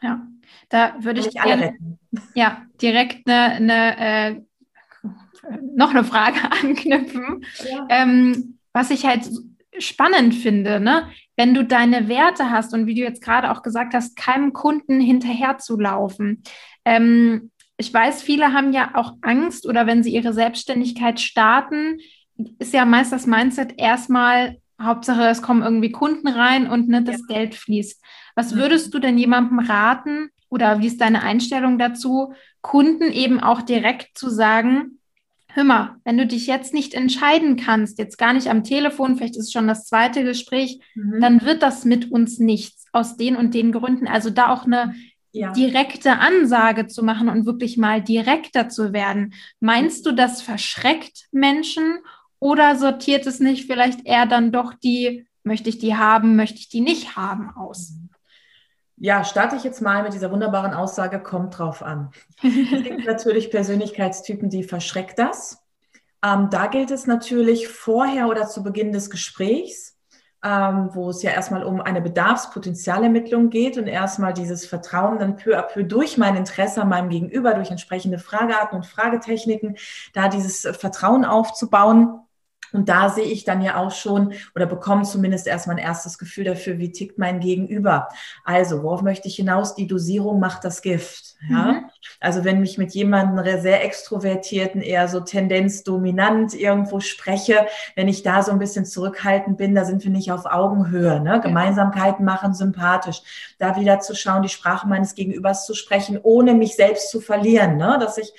Ja, ja. da würde ich, ich alle retten. Ja, direkt eine, eine äh, noch eine Frage <laughs> anknüpfen. Ja. Ähm, was ich halt spannend finde, ne? wenn du deine Werte hast und wie du jetzt gerade auch gesagt hast, keinem Kunden hinterherzulaufen. Ähm, ich weiß, viele haben ja auch Angst oder wenn sie ihre Selbstständigkeit starten, ist ja meist das Mindset erstmal, Hauptsache es kommen irgendwie Kunden rein und ne, das ja. Geld fließt. Was würdest du denn jemandem raten oder wie ist deine Einstellung dazu, Kunden eben auch direkt zu sagen, hör mal, wenn du dich jetzt nicht entscheiden kannst, jetzt gar nicht am Telefon, vielleicht ist es schon das zweite Gespräch, mhm. dann wird das mit uns nichts aus den und den Gründen. Also da auch eine ja. direkte Ansage zu machen und wirklich mal direkter zu werden. Meinst du, das verschreckt Menschen oder sortiert es nicht vielleicht eher dann doch die, möchte ich die haben, möchte ich die nicht haben aus? Ja, starte ich jetzt mal mit dieser wunderbaren Aussage, kommt drauf an. Es <laughs> gibt natürlich Persönlichkeitstypen, die verschreckt das. Ähm, da gilt es natürlich vorher oder zu Beginn des Gesprächs, ähm, wo es ja erstmal um eine Bedarfspotenzialermittlung geht und erstmal dieses Vertrauen dann peu à peu durch mein Interesse an meinem Gegenüber, durch entsprechende Fragearten und Fragetechniken, da dieses Vertrauen aufzubauen und da sehe ich dann ja auch schon oder bekomme zumindest erstmal ein erstes Gefühl dafür, wie tickt mein Gegenüber. Also, worauf möchte ich hinaus? Die Dosierung macht das Gift. Ja? Mhm. Also, wenn ich mit jemandem sehr extrovertierten, eher so tendenzdominant irgendwo spreche, wenn ich da so ein bisschen zurückhaltend bin, da sind wir nicht auf Augenhöhe. Ne? Gemeinsamkeiten machen sympathisch. Da wieder zu schauen, die Sprache meines Gegenübers zu sprechen, ohne mich selbst zu verlieren. Ne? Dass ich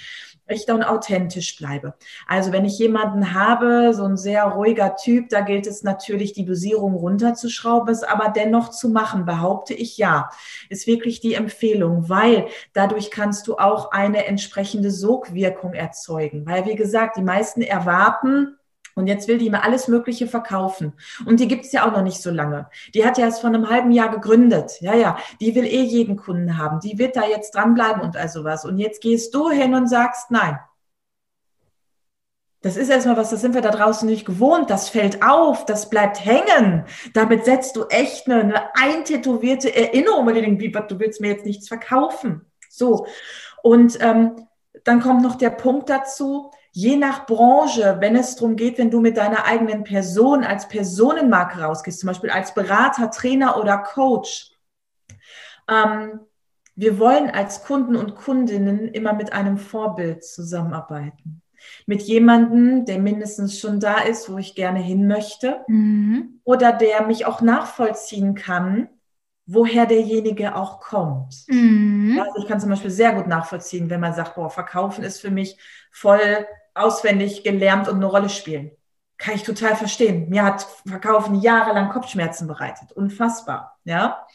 echter und authentisch bleibe. Also wenn ich jemanden habe, so ein sehr ruhiger Typ, da gilt es natürlich, die Dosierung runterzuschrauben, es aber dennoch zu machen, behaupte ich ja. Ist wirklich die Empfehlung, weil dadurch kannst du auch eine entsprechende Sogwirkung erzeugen. Weil, wie gesagt, die meisten erwarten, und jetzt will die mir alles Mögliche verkaufen. Und die gibt's ja auch noch nicht so lange. Die hat ja erst vor einem halben Jahr gegründet. Ja, ja, die will eh jeden Kunden haben. Die wird da jetzt dranbleiben und also was. Und jetzt gehst du hin und sagst, nein. Das ist erstmal was, das sind wir da draußen nicht gewohnt. Das fällt auf, das bleibt hängen. Damit setzt du echt eine, eine eintätowierte Erinnerung, du denkst, du willst mir jetzt nichts verkaufen. So. Und ähm, dann kommt noch der Punkt dazu, je nach Branche, wenn es darum geht, wenn du mit deiner eigenen Person als Personenmarke rausgehst, zum Beispiel als Berater, Trainer oder Coach, ähm, wir wollen als Kunden und Kundinnen immer mit einem Vorbild zusammenarbeiten. mit jemandem, der mindestens schon da ist, wo ich gerne hin möchte, mhm. oder der mich auch nachvollziehen kann, woher derjenige auch kommt. Mhm. Also ich kann zum Beispiel sehr gut nachvollziehen, wenn man sagt, boah, Verkaufen ist für mich voll auswendig gelernt und eine Rolle spielen. Kann ich total verstehen. Mir hat Verkaufen jahrelang Kopfschmerzen bereitet. Unfassbar. Ja.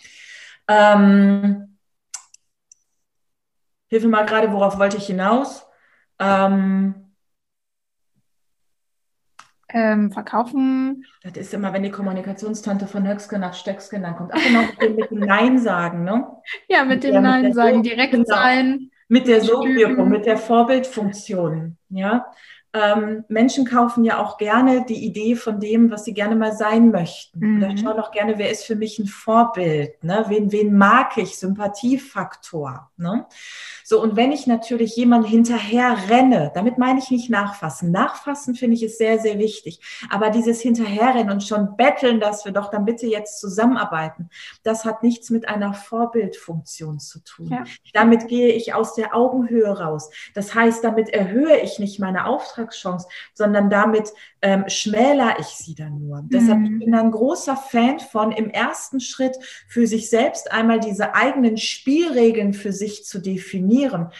Ähm, hilf mir mal gerade, worauf wollte ich hinaus? Ähm, ähm, verkaufen. Das ist immer, wenn die Kommunikationstante von Höchske nach Stöcksken dann kommt. Ach genau, mit dem, Nein sagen, ne? Ja, mit, dem der, Nein sagen, direkt genau, sein. Mit der Sogwirkung, mit der Vorbildfunktion, ja. Ähm, Menschen kaufen ja auch gerne die Idee von dem, was sie gerne mal sein möchten. Mhm. Oder schauen auch gerne, wer ist für mich ein Vorbild? Ne? Wen, wen mag ich? Sympathiefaktor. Ne? So, und wenn ich natürlich jemanden hinterher renne, damit meine ich nicht nachfassen. Nachfassen finde ich ist sehr, sehr wichtig. Aber dieses Hinterherrennen und schon betteln, dass wir doch dann bitte jetzt zusammenarbeiten, das hat nichts mit einer Vorbildfunktion zu tun. Ja. Damit gehe ich aus der Augenhöhe raus. Das heißt, damit erhöhe ich nicht meine Auftragschance, sondern damit ähm, schmäler ich sie dann nur. Mhm. Deshalb bin ich ein großer Fan von, im ersten Schritt für sich selbst einmal diese eigenen Spielregeln für sich zu definieren definieren.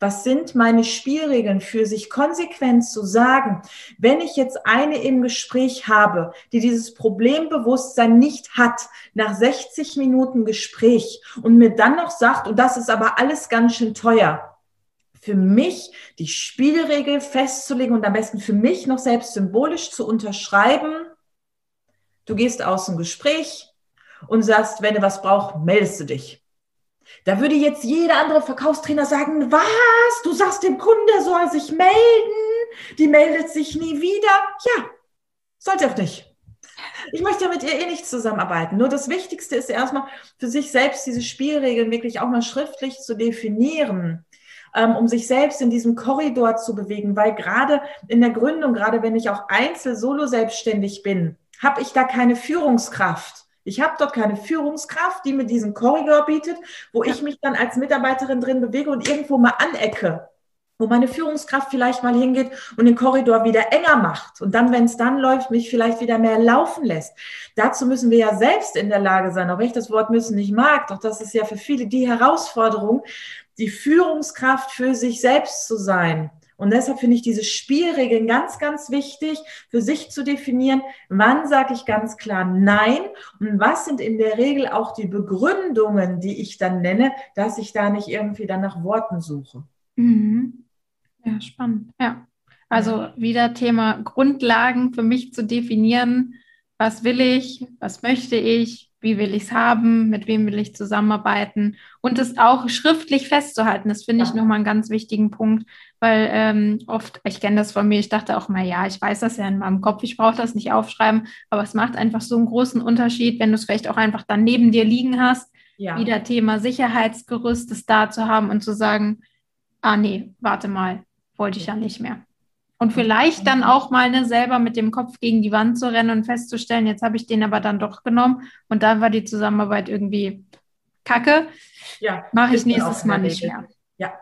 Was sind meine Spielregeln für sich konsequent zu sagen, wenn ich jetzt eine im Gespräch habe, die dieses Problembewusstsein nicht hat, nach 60 Minuten Gespräch und mir dann noch sagt, und das ist aber alles ganz schön teuer, für mich die Spielregel festzulegen und am besten für mich noch selbst symbolisch zu unterschreiben, du gehst aus dem Gespräch und sagst, wenn du was brauchst, meldest du dich. Da würde jetzt jeder andere Verkaufstrainer sagen, was? Du sagst dem Kunden, der soll sich melden, die meldet sich nie wieder. Ja, sollte auch nicht. Ich möchte ja mit ihr eh nicht zusammenarbeiten. Nur das Wichtigste ist erstmal für sich selbst diese Spielregeln wirklich auch mal schriftlich zu definieren, ähm, um sich selbst in diesem Korridor zu bewegen, weil gerade in der Gründung, gerade wenn ich auch einzel solo selbstständig bin, habe ich da keine Führungskraft. Ich habe dort keine Führungskraft, die mir diesen Korridor bietet, wo ja. ich mich dann als Mitarbeiterin drin bewege und irgendwo mal anecke wo meine Führungskraft vielleicht mal hingeht und den Korridor wieder enger macht und dann, wenn es dann läuft, mich vielleicht wieder mehr laufen lässt. Dazu müssen wir ja selbst in der Lage sein, auch wenn ich das Wort müssen nicht mag, doch das ist ja für viele die Herausforderung, die Führungskraft für sich selbst zu sein. Und deshalb finde ich diese Spielregeln ganz, ganz wichtig, für sich zu definieren, wann sage ich ganz klar Nein und was sind in der Regel auch die Begründungen, die ich dann nenne, dass ich da nicht irgendwie dann nach Worten suche. Mhm. Ja, spannend. Ja. Also wieder Thema Grundlagen für mich zu definieren. Was will ich? Was möchte ich? Wie will ich es haben, mit wem will ich zusammenarbeiten und es auch schriftlich festzuhalten. Das finde ich nochmal einen ganz wichtigen Punkt, weil ähm, oft, ich kenne das von mir, ich dachte auch mal, ja, ich weiß das ja in meinem Kopf, ich brauche das nicht aufschreiben, aber es macht einfach so einen großen Unterschied, wenn du es vielleicht auch einfach dann neben dir liegen hast, ja. wieder Thema Sicherheitsgerüst, das da zu haben und zu sagen, ah nee, warte mal, wollte ich ja nicht mehr. Und vielleicht dann auch mal ne, selber mit dem Kopf gegen die Wand zu rennen und festzustellen, jetzt habe ich den aber dann doch genommen und dann war die Zusammenarbeit irgendwie kacke. Ja, mache ich nächstes Mal nicht mehr. Ja.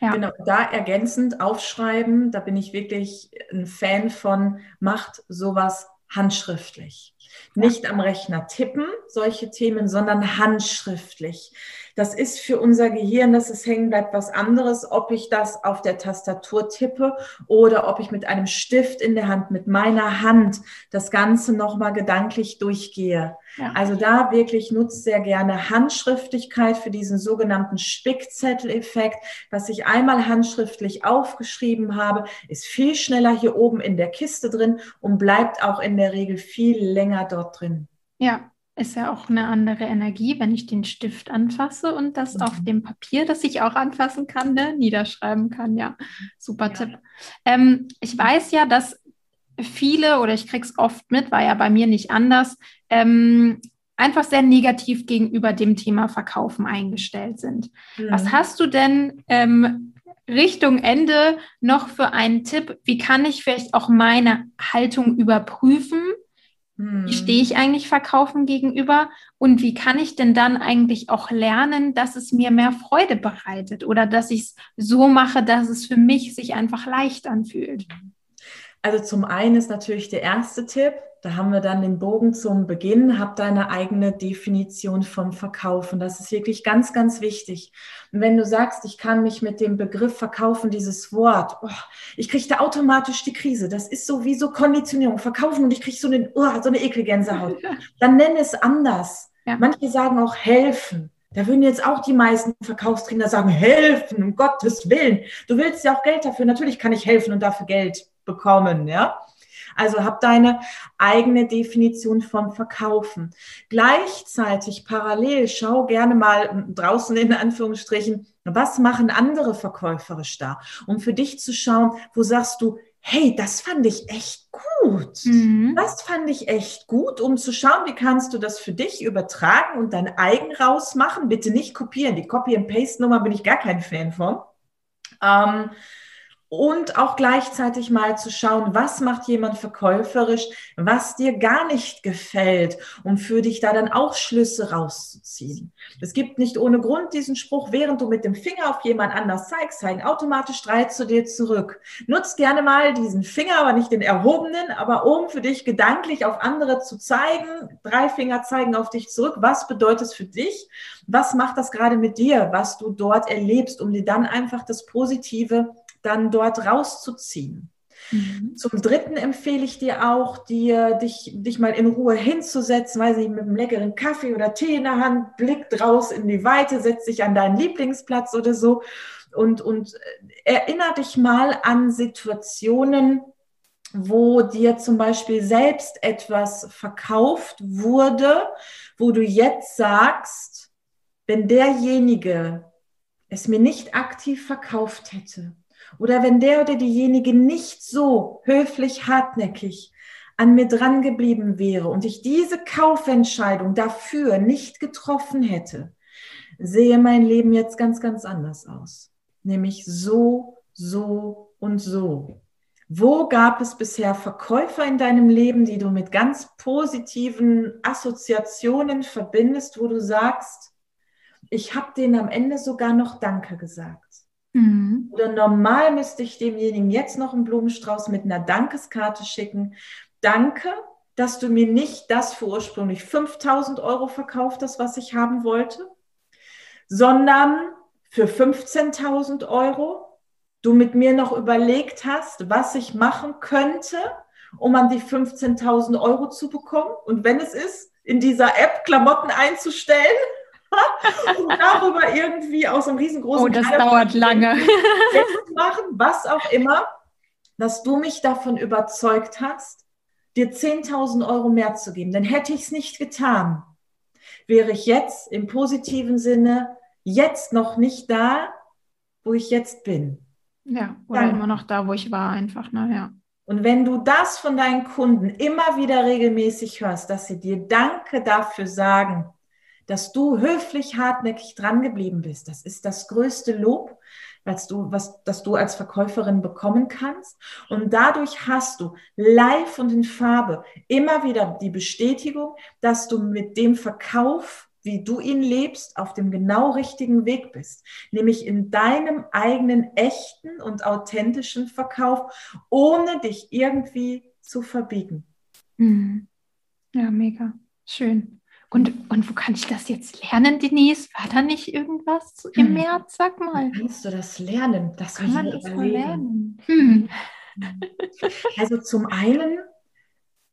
ja, genau. Da ergänzend aufschreiben, da bin ich wirklich ein Fan von, macht sowas handschriftlich. Nicht am Rechner tippen, solche Themen, sondern handschriftlich. Das ist für unser Gehirn, dass es hängen bleibt, was anderes, ob ich das auf der Tastatur tippe oder ob ich mit einem Stift in der Hand, mit meiner Hand das Ganze nochmal gedanklich durchgehe. Ja. Also da wirklich nutzt sehr gerne Handschriftlichkeit für diesen sogenannten Spickzettel-Effekt. Was ich einmal handschriftlich aufgeschrieben habe, ist viel schneller hier oben in der Kiste drin und bleibt auch in der Regel viel länger dort drin. Ja, ist ja auch eine andere Energie, wenn ich den Stift anfasse und das mhm. auf dem Papier, das ich auch anfassen kann, ne, niederschreiben kann. Ja, super ja. Tipp. Ähm, ich weiß ja, dass viele, oder ich kriege es oft mit, war ja bei mir nicht anders, ähm, einfach sehr negativ gegenüber dem Thema Verkaufen eingestellt sind. Mhm. Was hast du denn ähm, Richtung Ende noch für einen Tipp? Wie kann ich vielleicht auch meine Haltung überprüfen? Wie stehe ich eigentlich Verkaufen gegenüber? Und wie kann ich denn dann eigentlich auch lernen, dass es mir mehr Freude bereitet oder dass ich es so mache, dass es für mich sich einfach leicht anfühlt? Also zum einen ist natürlich der erste Tipp, da haben wir dann den Bogen zum Beginn, hab deine eigene Definition vom Verkaufen. Das ist wirklich ganz, ganz wichtig. Und wenn du sagst, ich kann mich mit dem Begriff verkaufen, dieses Wort, oh, ich kriege da automatisch die Krise. Das ist so wie so Konditionierung, verkaufen und ich kriege so, eine, oh, so eine Ekelgänsehaut. <laughs> Dann nenne es anders. Ja. Manche sagen auch helfen. Da würden jetzt auch die meisten Verkaufstrainer sagen, helfen, um Gottes Willen. Du willst ja auch Geld dafür. Natürlich kann ich helfen und dafür Geld bekommen, ja. Also hab deine eigene Definition vom Verkaufen. Gleichzeitig parallel schau gerne mal draußen in Anführungsstrichen, was machen andere verkäuferisch da, um für dich zu schauen, wo sagst du, hey, das fand ich echt gut. Mhm. Das fand ich echt gut, um zu schauen, wie kannst du das für dich übertragen und dein eigen rausmachen. Bitte nicht kopieren. Die Copy-and-Paste-Nummer bin ich gar kein Fan von. Ähm, und auch gleichzeitig mal zu schauen, was macht jemand verkäuferisch, was dir gar nicht gefällt, um für dich da dann auch Schlüsse rauszuziehen. Es gibt nicht ohne Grund diesen Spruch, während du mit dem Finger auf jemand anders zeigst, zeigen automatisch drei zu dir zurück. Nutz gerne mal diesen Finger, aber nicht den erhobenen, aber um für dich gedanklich auf andere zu zeigen, drei Finger zeigen auf dich zurück. Was bedeutet es für dich? Was macht das gerade mit dir, was du dort erlebst, um dir dann einfach das Positive dann dort rauszuziehen. Mhm. Zum Dritten empfehle ich dir auch, dir, dich, dich mal in Ruhe hinzusetzen, weiß nicht, mit einem leckeren Kaffee oder Tee in der Hand, blickt raus in die Weite, setz dich an deinen Lieblingsplatz oder so und, und äh, erinnere dich mal an Situationen, wo dir zum Beispiel selbst etwas verkauft wurde, wo du jetzt sagst, wenn derjenige es mir nicht aktiv verkauft hätte, oder wenn der oder diejenige nicht so höflich, hartnäckig an mir dran geblieben wäre und ich diese Kaufentscheidung dafür nicht getroffen hätte, sehe mein Leben jetzt ganz, ganz anders aus. Nämlich so, so und so. Wo gab es bisher Verkäufer in deinem Leben, die du mit ganz positiven Assoziationen verbindest, wo du sagst, ich habe denen am Ende sogar noch Danke gesagt. Mhm. Oder normal müsste ich demjenigen jetzt noch einen Blumenstrauß mit einer Dankeskarte schicken. Danke, dass du mir nicht das für ursprünglich 5000 Euro verkauft hast, was ich haben wollte, sondern für 15.000 Euro du mit mir noch überlegt hast, was ich machen könnte, um an die 15.000 Euro zu bekommen. Und wenn es ist, in dieser App Klamotten einzustellen, <laughs> und darüber irgendwie aus einem riesengroßen Oh, das Keil dauert lange. machen, was auch immer, dass du mich davon überzeugt hast, dir 10.000 Euro mehr zu geben. Denn hätte ich es nicht getan, wäre ich jetzt im positiven Sinne jetzt noch nicht da, wo ich jetzt bin. Ja, oder Danke. immer noch da, wo ich war, einfach, ne? Ja. Und wenn du das von deinen Kunden immer wieder regelmäßig hörst, dass sie dir Danke dafür sagen, dass du höflich, hartnäckig dran geblieben bist. Das ist das größte Lob, was du, was, das du als Verkäuferin bekommen kannst. Und dadurch hast du live und in Farbe immer wieder die Bestätigung, dass du mit dem Verkauf, wie du ihn lebst, auf dem genau richtigen Weg bist. Nämlich in deinem eigenen echten und authentischen Verkauf, ohne dich irgendwie zu verbiegen. Mhm. Ja, mega. Schön. Und, und wo kann ich das jetzt lernen, Denise? War da nicht irgendwas im hm. März? Sag mal. Kannst du das lernen? Das kann man das mal lernen. Hm. <laughs> Also zum einen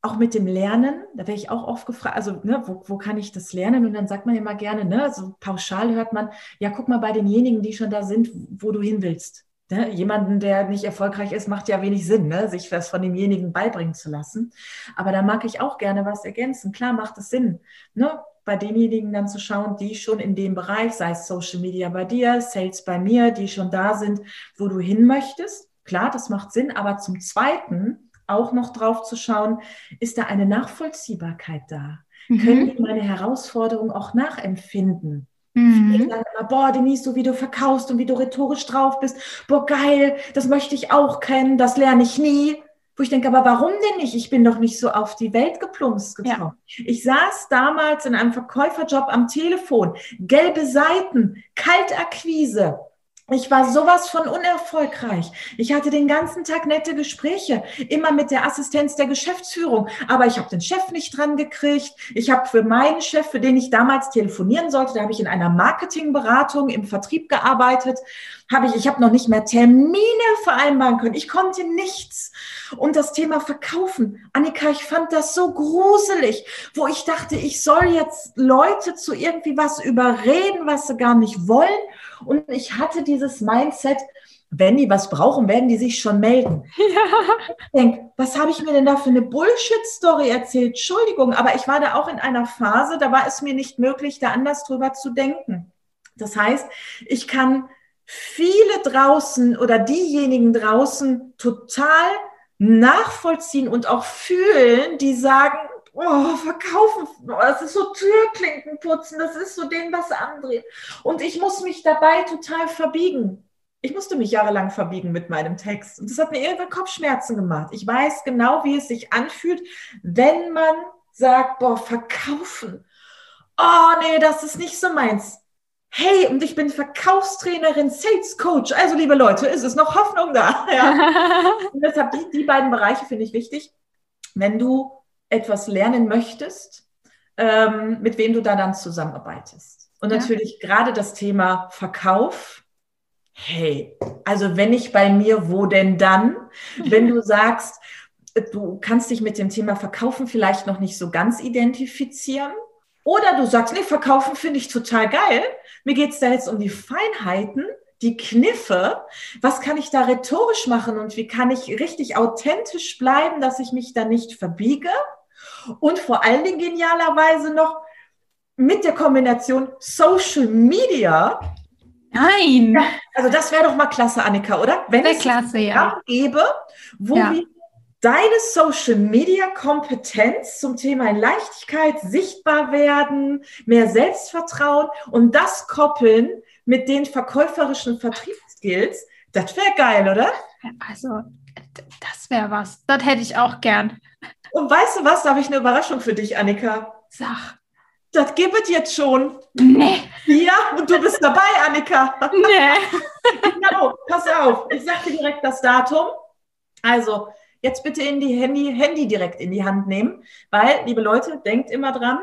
auch mit dem Lernen, da wäre ich auch oft gefragt, also ne, wo, wo kann ich das lernen? Und dann sagt man immer gerne, ne, so pauschal hört man, ja, guck mal bei denjenigen, die schon da sind, wo du hin willst. Ne? Jemanden, der nicht erfolgreich ist, macht ja wenig Sinn, ne? sich was von demjenigen beibringen zu lassen. Aber da mag ich auch gerne was ergänzen. Klar macht es Sinn, ne? bei denjenigen dann zu schauen, die schon in dem Bereich, sei es Social Media bei dir, Sales bei mir, die schon da sind, wo du hin möchtest. Klar, das macht Sinn, aber zum Zweiten auch noch drauf zu schauen, ist da eine Nachvollziehbarkeit da? Mhm. Können die meine Herausforderung auch nachempfinden? Mhm. Ich sage immer, boah, Denise, so wie du verkaufst und wie du rhetorisch drauf bist, boah, geil, das möchte ich auch kennen, das lerne ich nie. wo ich denke, aber warum denn nicht? Ich bin doch nicht so auf die Welt geplumpst gekommen. Ja. Ich saß damals in einem Verkäuferjob am Telefon, gelbe Seiten, Kaltakquise. Ich war sowas von unerfolgreich. Ich hatte den ganzen Tag nette Gespräche, immer mit der Assistenz der Geschäftsführung. Aber ich habe den Chef nicht dran gekriegt. Ich habe für meinen Chef, für den ich damals telefonieren sollte, da habe ich in einer Marketingberatung im Vertrieb gearbeitet, habe ich, ich habe noch nicht mehr Termine vereinbaren können. Ich konnte nichts. Und das Thema Verkaufen, Annika, ich fand das so gruselig, wo ich dachte, ich soll jetzt Leute zu irgendwie was überreden, was sie gar nicht wollen. Und ich hatte dieses Mindset, wenn die was brauchen, werden die sich schon melden. <laughs> Ja. Ich denke, was habe ich mir denn da für eine Bullshit-Story erzählt? Entschuldigung, aber ich war da auch in einer Phase, da war es mir nicht möglich, da anders drüber zu denken. Das heißt, ich kann viele draußen oder diejenigen draußen total nachvollziehen und auch fühlen, die sagen, oh, verkaufen, das ist so Türklinken putzen, das ist so den was andrehen. Und ich muss mich dabei total verbiegen. Ich musste mich jahrelang verbiegen mit meinem Text. Und das hat mir irgendwann Kopfschmerzen gemacht. Ich weiß genau, wie es sich anfühlt, wenn man sagt, boah, verkaufen. Oh, nee, das ist nicht so meins. Hey, und ich bin Verkaufstrainerin, Sales Coach. Also, liebe Leute, ist es noch Hoffnung da? Ja. <laughs> und deshalb die, die beiden Bereiche finde ich wichtig. Wenn du etwas lernen möchtest, ähm, mit wem du da dann zusammenarbeitest. Und ja. natürlich gerade das Thema Verkauf. Hey, also wenn nicht bei mir, wo denn dann? Wenn du <laughs> sagst, du kannst dich mit dem Thema Verkaufen vielleicht noch nicht so ganz identifizieren. Oder du sagst, nee, Verkaufen finde ich total geil. Mir geht es da jetzt um die Feinheiten, die Kniffe. Was kann ich da rhetorisch machen und wie kann ich richtig authentisch bleiben, dass ich mich da nicht verbiege? Und vor allen Dingen genialerweise noch mit der Kombination Social Media. Nein. Also das wäre doch mal klasse, Annika, oder? Wenn es klasse, ja. gäbe, wo ja. wir deine Social Media Kompetenz zum Thema Leichtigkeit, sichtbar werden, mehr Selbstvertrauen und das koppeln mit den verkäuferischen Vertriebsskills, das wäre geil, oder? Also, das wäre was. Das hätte ich auch gern. Und weißt du was? Da habe ich eine Überraschung für dich, Annika. Sag. Das gibt es jetzt schon. Nee. Ja, und du bist dabei, Annika. Nee. <laughs> genau, pass auf. Ich sage dir direkt das Datum. Also, jetzt bitte in die Handy, Handy direkt in die Hand nehmen, weil, liebe Leute, denkt immer dran,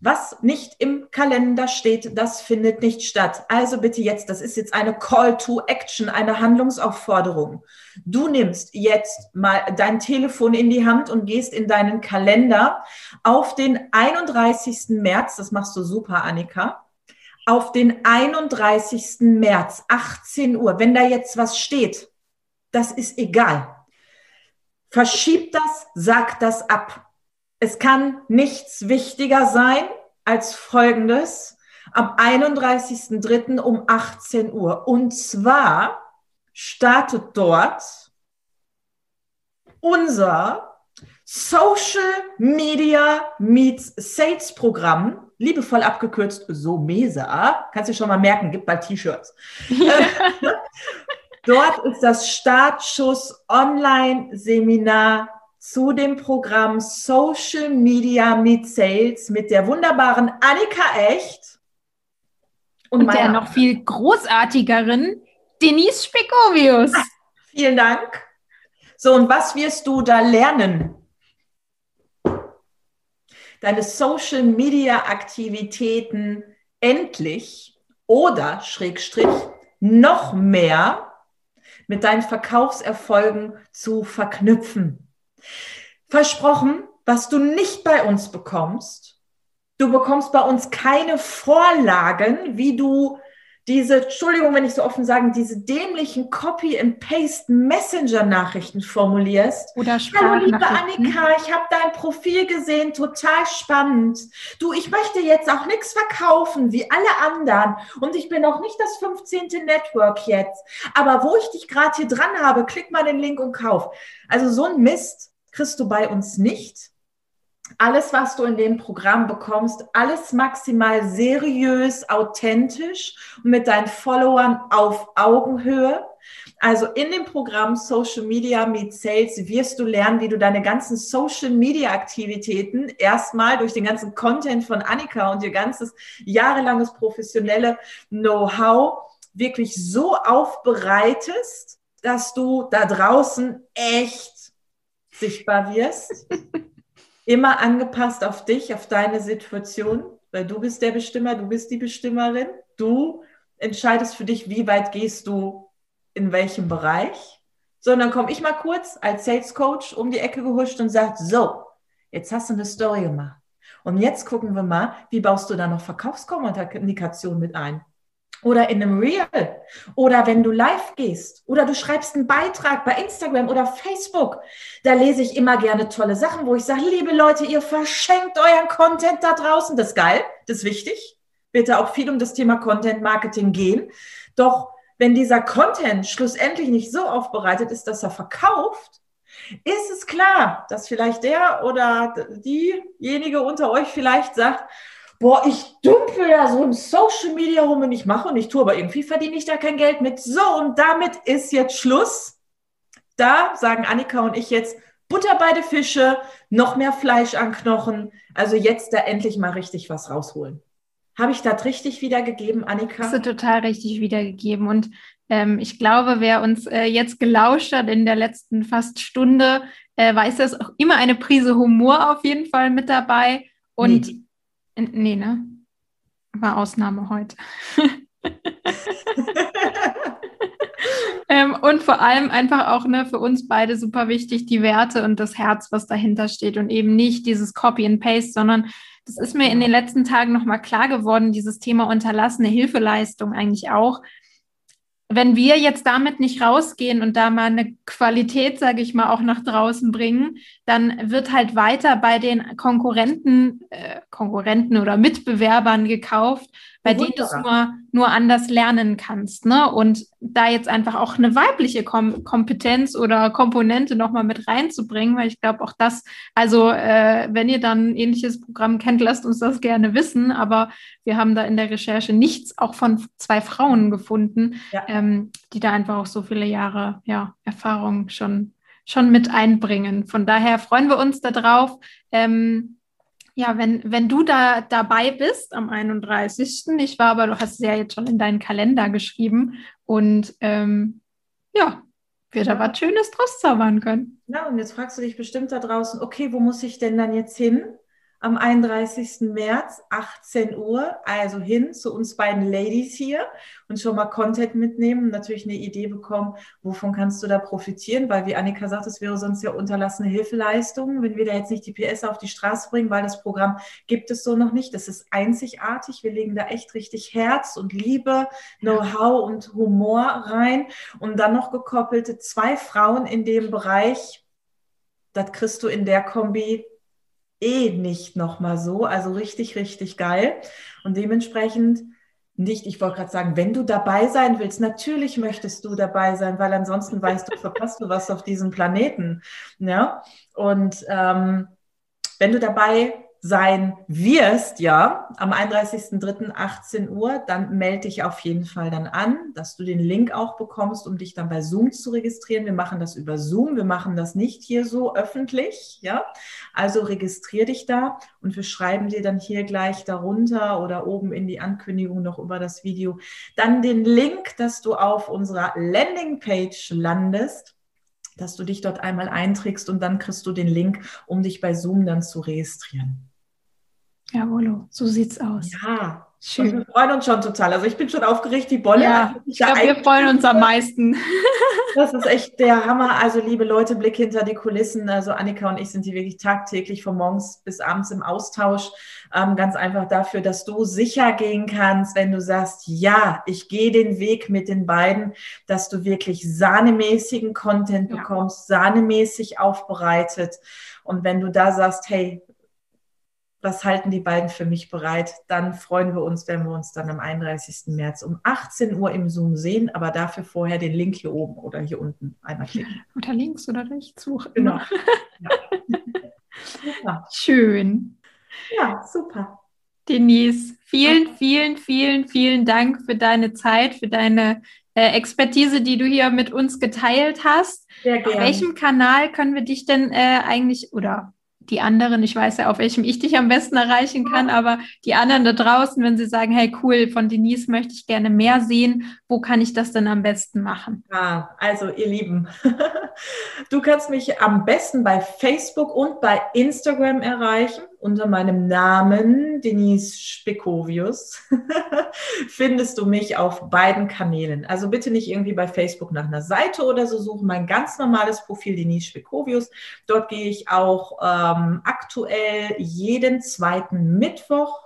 was nicht im Kalender steht, das findet nicht statt. Also bitte jetzt, das ist jetzt eine Call to Action, eine Handlungsaufforderung. Du nimmst jetzt mal dein Telefon in die Hand und gehst in deinen Kalender auf den 31. März, das machst du super, Annika, auf den 31. März, 18 Uhr. Wenn da jetzt was steht, das ist egal. Verschieb das, sag das ab. Es kann nichts wichtiger sein als folgendes am 31.03. um 18 Uhr. Und zwar startet dort unser Social Media Meets Sales Programm, liebevoll abgekürzt SOMESA. Kannst du schon mal merken, gibt bald T-Shirts. <laughs> <laughs> Dort ist das Startschuss Online-Seminar zu dem Programm Social Media mit Sales mit der wunderbaren Annika Echt und, und der noch viel großartigeren Denise Spekovius. Ah, vielen Dank. So, und was wirst du da lernen? Deine Social Media Aktivitäten endlich oder Schrägstrich noch mehr mit deinen Verkaufserfolgen zu verknüpfen. Versprochen, was du nicht bei uns bekommst. Du bekommst bei uns keine Vorlagen, wie du diese, Entschuldigung, wenn ich so offen sagen, diese dämlichen Copy-and-Paste-Messenger-Nachrichten formulierst. Oder Hallo, liebe Annika, ich habe dein Profil gesehen, total spannend. Du, ich möchte jetzt auch nichts verkaufen, wie alle anderen. Und ich bin auch nicht das 15. Network jetzt. Aber wo ich dich gerade hier dran habe, klick mal den Link und kauf. Also so ein Mist kriegst du bei uns nicht. Alles, was du in dem Programm bekommst, alles maximal seriös, authentisch und mit deinen Followern auf Augenhöhe. Also in dem Programm Social Media Meet Sales wirst du lernen, wie du deine ganzen Social Media Aktivitäten erstmal durch den ganzen Content von Annika und ihr ganzes jahrelanges professionelle Know-how wirklich so aufbereitest, dass du da draußen echt sichtbar wirst. <laughs> Immer angepasst auf dich, auf deine Situation, weil du bist der Bestimmer, du bist die Bestimmerin. Du entscheidest für dich, wie weit gehst du in welchem Bereich. So, und dann komme ich mal kurz als Sales Coach um die Ecke gehuscht und sage, so, jetzt hast du eine Story gemacht. Und jetzt gucken wir mal, wie baust du da noch Verkaufskommunikation mit ein? Oder in einem Reel oder wenn du live gehst oder du schreibst einen Beitrag bei Instagram oder Facebook. Da lese ich immer gerne tolle Sachen, wo ich sage, liebe Leute, ihr verschenkt euren Content da draußen. Das ist geil, das ist wichtig. Wird da auch viel um das Thema Content Marketing gehen. Doch wenn dieser Content schlussendlich nicht so aufbereitet ist, dass er verkauft, ist es klar, dass vielleicht der oder diejenige unter euch vielleicht sagt, boah, ich dümpel da so im Social Media rum und ich mache und ich tue, aber irgendwie verdiene ich da kein Geld mit. So, und damit ist jetzt Schluss. Da sagen Annika und ich jetzt Butter bei den Fische, noch mehr Fleisch an Knochen. Also jetzt da endlich mal richtig was rausholen. Habe ich das richtig wiedergegeben, Annika? Hast du total richtig wiedergegeben. Und ähm, ich glaube, wer uns äh, jetzt gelauscht hat in der letzten fast Stunde, äh, weiß, dass auch immer eine Prise Humor auf jeden Fall mit dabei. Und nee. Nee, ne? War Ausnahme heute. <laughs> ähm, und vor allem einfach auch ne, für uns beide super wichtig, die Werte und das Herz, was dahinter steht und eben nicht dieses Copy and Paste, sondern das ist mir in den letzten Tagen nochmal klar geworden, dieses Thema unterlassene Hilfeleistung eigentlich auch wenn wir jetzt damit nicht rausgehen und da mal eine Qualität, sage ich mal, auch nach draußen bringen, dann wird halt weiter bei den Konkurrenten, äh, Konkurrenten oder Mitbewerbern gekauft, bei denen du es nur, nur anders lernen kannst. Ne? Und da jetzt einfach auch eine weibliche Kom Kompetenz oder Komponente nochmal mit reinzubringen, weil ich glaube auch das, also äh, wenn ihr dann ein ähnliches Programm kennt, lasst uns das gerne wissen. Aber wir haben da in der Recherche nichts auch von zwei Frauen gefunden, ja. ähm, die da einfach auch so viele Jahre ja, Erfahrung schon, schon mit einbringen. Von daher freuen wir uns darauf. Ähm, ja, wenn, wenn du da dabei bist am 31. Ich war aber, du hast es ja jetzt schon in deinen Kalender geschrieben und ähm, ja, wir da was Schönes draus zaubern können. Ja, und jetzt fragst du dich bestimmt da draußen, okay, wo muss ich denn dann jetzt hin? Am 31. März, 18 Uhr, also hin zu uns beiden Ladies hier und schon mal Content mitnehmen und natürlich eine Idee bekommen, wovon kannst du da profitieren, weil wie Annika sagt, es wäre sonst ja unterlassene Hilfeleistung, wenn wir da jetzt nicht die PS auf die Straße bringen, weil das Programm gibt es so noch nicht. Das ist einzigartig. Wir legen da echt richtig Herz und Liebe, Know-how und Humor rein und dann noch gekoppelte zwei Frauen in dem Bereich. Das kriegst du in der Kombi eh nicht nochmal so. Also richtig, richtig geil. Und dementsprechend nicht, ich wollte gerade sagen, wenn du dabei sein willst, natürlich möchtest du dabei sein, weil ansonsten <laughs> weißt du, verpasst du was auf diesem Planeten. Ja? Und ähm, wenn du dabei sein wirst, ja, am 31.03.18 Uhr, dann melde dich auf jeden Fall dann an, dass du den Link auch bekommst, um dich dann bei Zoom zu registrieren. Wir machen das über Zoom, wir machen das nicht hier so öffentlich, ja. Also registrier dich da und wir schreiben dir dann hier gleich darunter oder oben in die Ankündigung noch über das Video dann den Link, dass du auf unserer Landingpage landest dass du dich dort einmal einträgst und dann kriegst du den Link, um dich bei Zoom dann zu registrieren. Jawohl, so sieht's aus. Ja, Schön. wir freuen uns schon total. Also ich bin schon aufgeregt, die Bolle. Ja, ich glaube, wir freuen uns am meisten. <laughs> Das ist echt der Hammer. Also liebe Leute, Blick hinter die Kulissen. Also Annika und ich sind hier wirklich tagtäglich von morgens bis abends im Austausch. Ähm, ganz einfach dafür, dass du sicher gehen kannst, wenn du sagst, ja, ich gehe den Weg mit den beiden, dass du wirklich sahnemäßigen Content bekommst, ja. sahnemäßig aufbereitet. Und wenn du da sagst, hey, was halten die beiden für mich bereit? Dann freuen wir uns, wenn wir uns dann am 31. März um 18 Uhr im Zoom sehen, aber dafür vorher den Link hier oben oder hier unten einmal klicken. Oder links oder rechts, wo Genau. <laughs> Ja. <laughs> Schön. Ja, super. Denise, vielen, vielen, vielen, vielen Dank für deine Zeit, für deine äh, Expertise, die du hier mit uns geteilt hast. Sehr gerne. Auf welchem Kanal können wir dich denn äh, eigentlich oder die anderen, ich weiß ja, auf welchem ich dich am besten erreichen kann, aber die anderen da draußen, wenn sie sagen, hey cool, von Denise möchte ich gerne mehr sehen, wo kann ich das denn am besten machen? Ah, also ihr Lieben, <laughs> du kannst mich am besten bei Facebook und bei Instagram erreichen unter meinem Namen Denise Spekovius <laughs> findest du mich auf beiden Kanälen. Also bitte nicht irgendwie bei Facebook nach einer Seite oder so suchen. Mein ganz normales Profil Denise Spekovius. Dort gehe ich auch ähm, aktuell jeden zweiten Mittwoch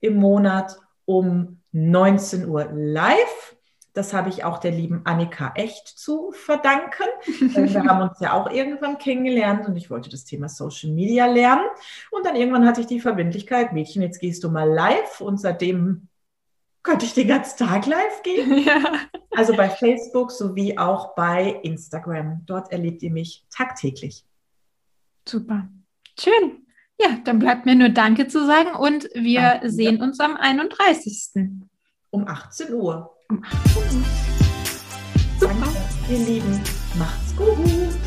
im Monat um 19 Uhr live das habe ich auch der lieben Annika echt zu verdanken. Wir haben uns ja auch irgendwann kennengelernt und ich wollte das Thema Social Media lernen. Und dann irgendwann hatte ich die Verbindlichkeit, Mädchen, jetzt gehst du mal live und seitdem könnte ich den ganzen Tag live gehen. <laughs> Ja. Also bei Facebook sowie auch bei Instagram. Dort erlebt ihr mich tagtäglich. Super. Schön. Ja, dann bleibt mir nur Danke zu sagen und wir Danke. sehen uns am 31. Um 18 Uhr. Super. Danke, ihr Lieben. Macht's gut.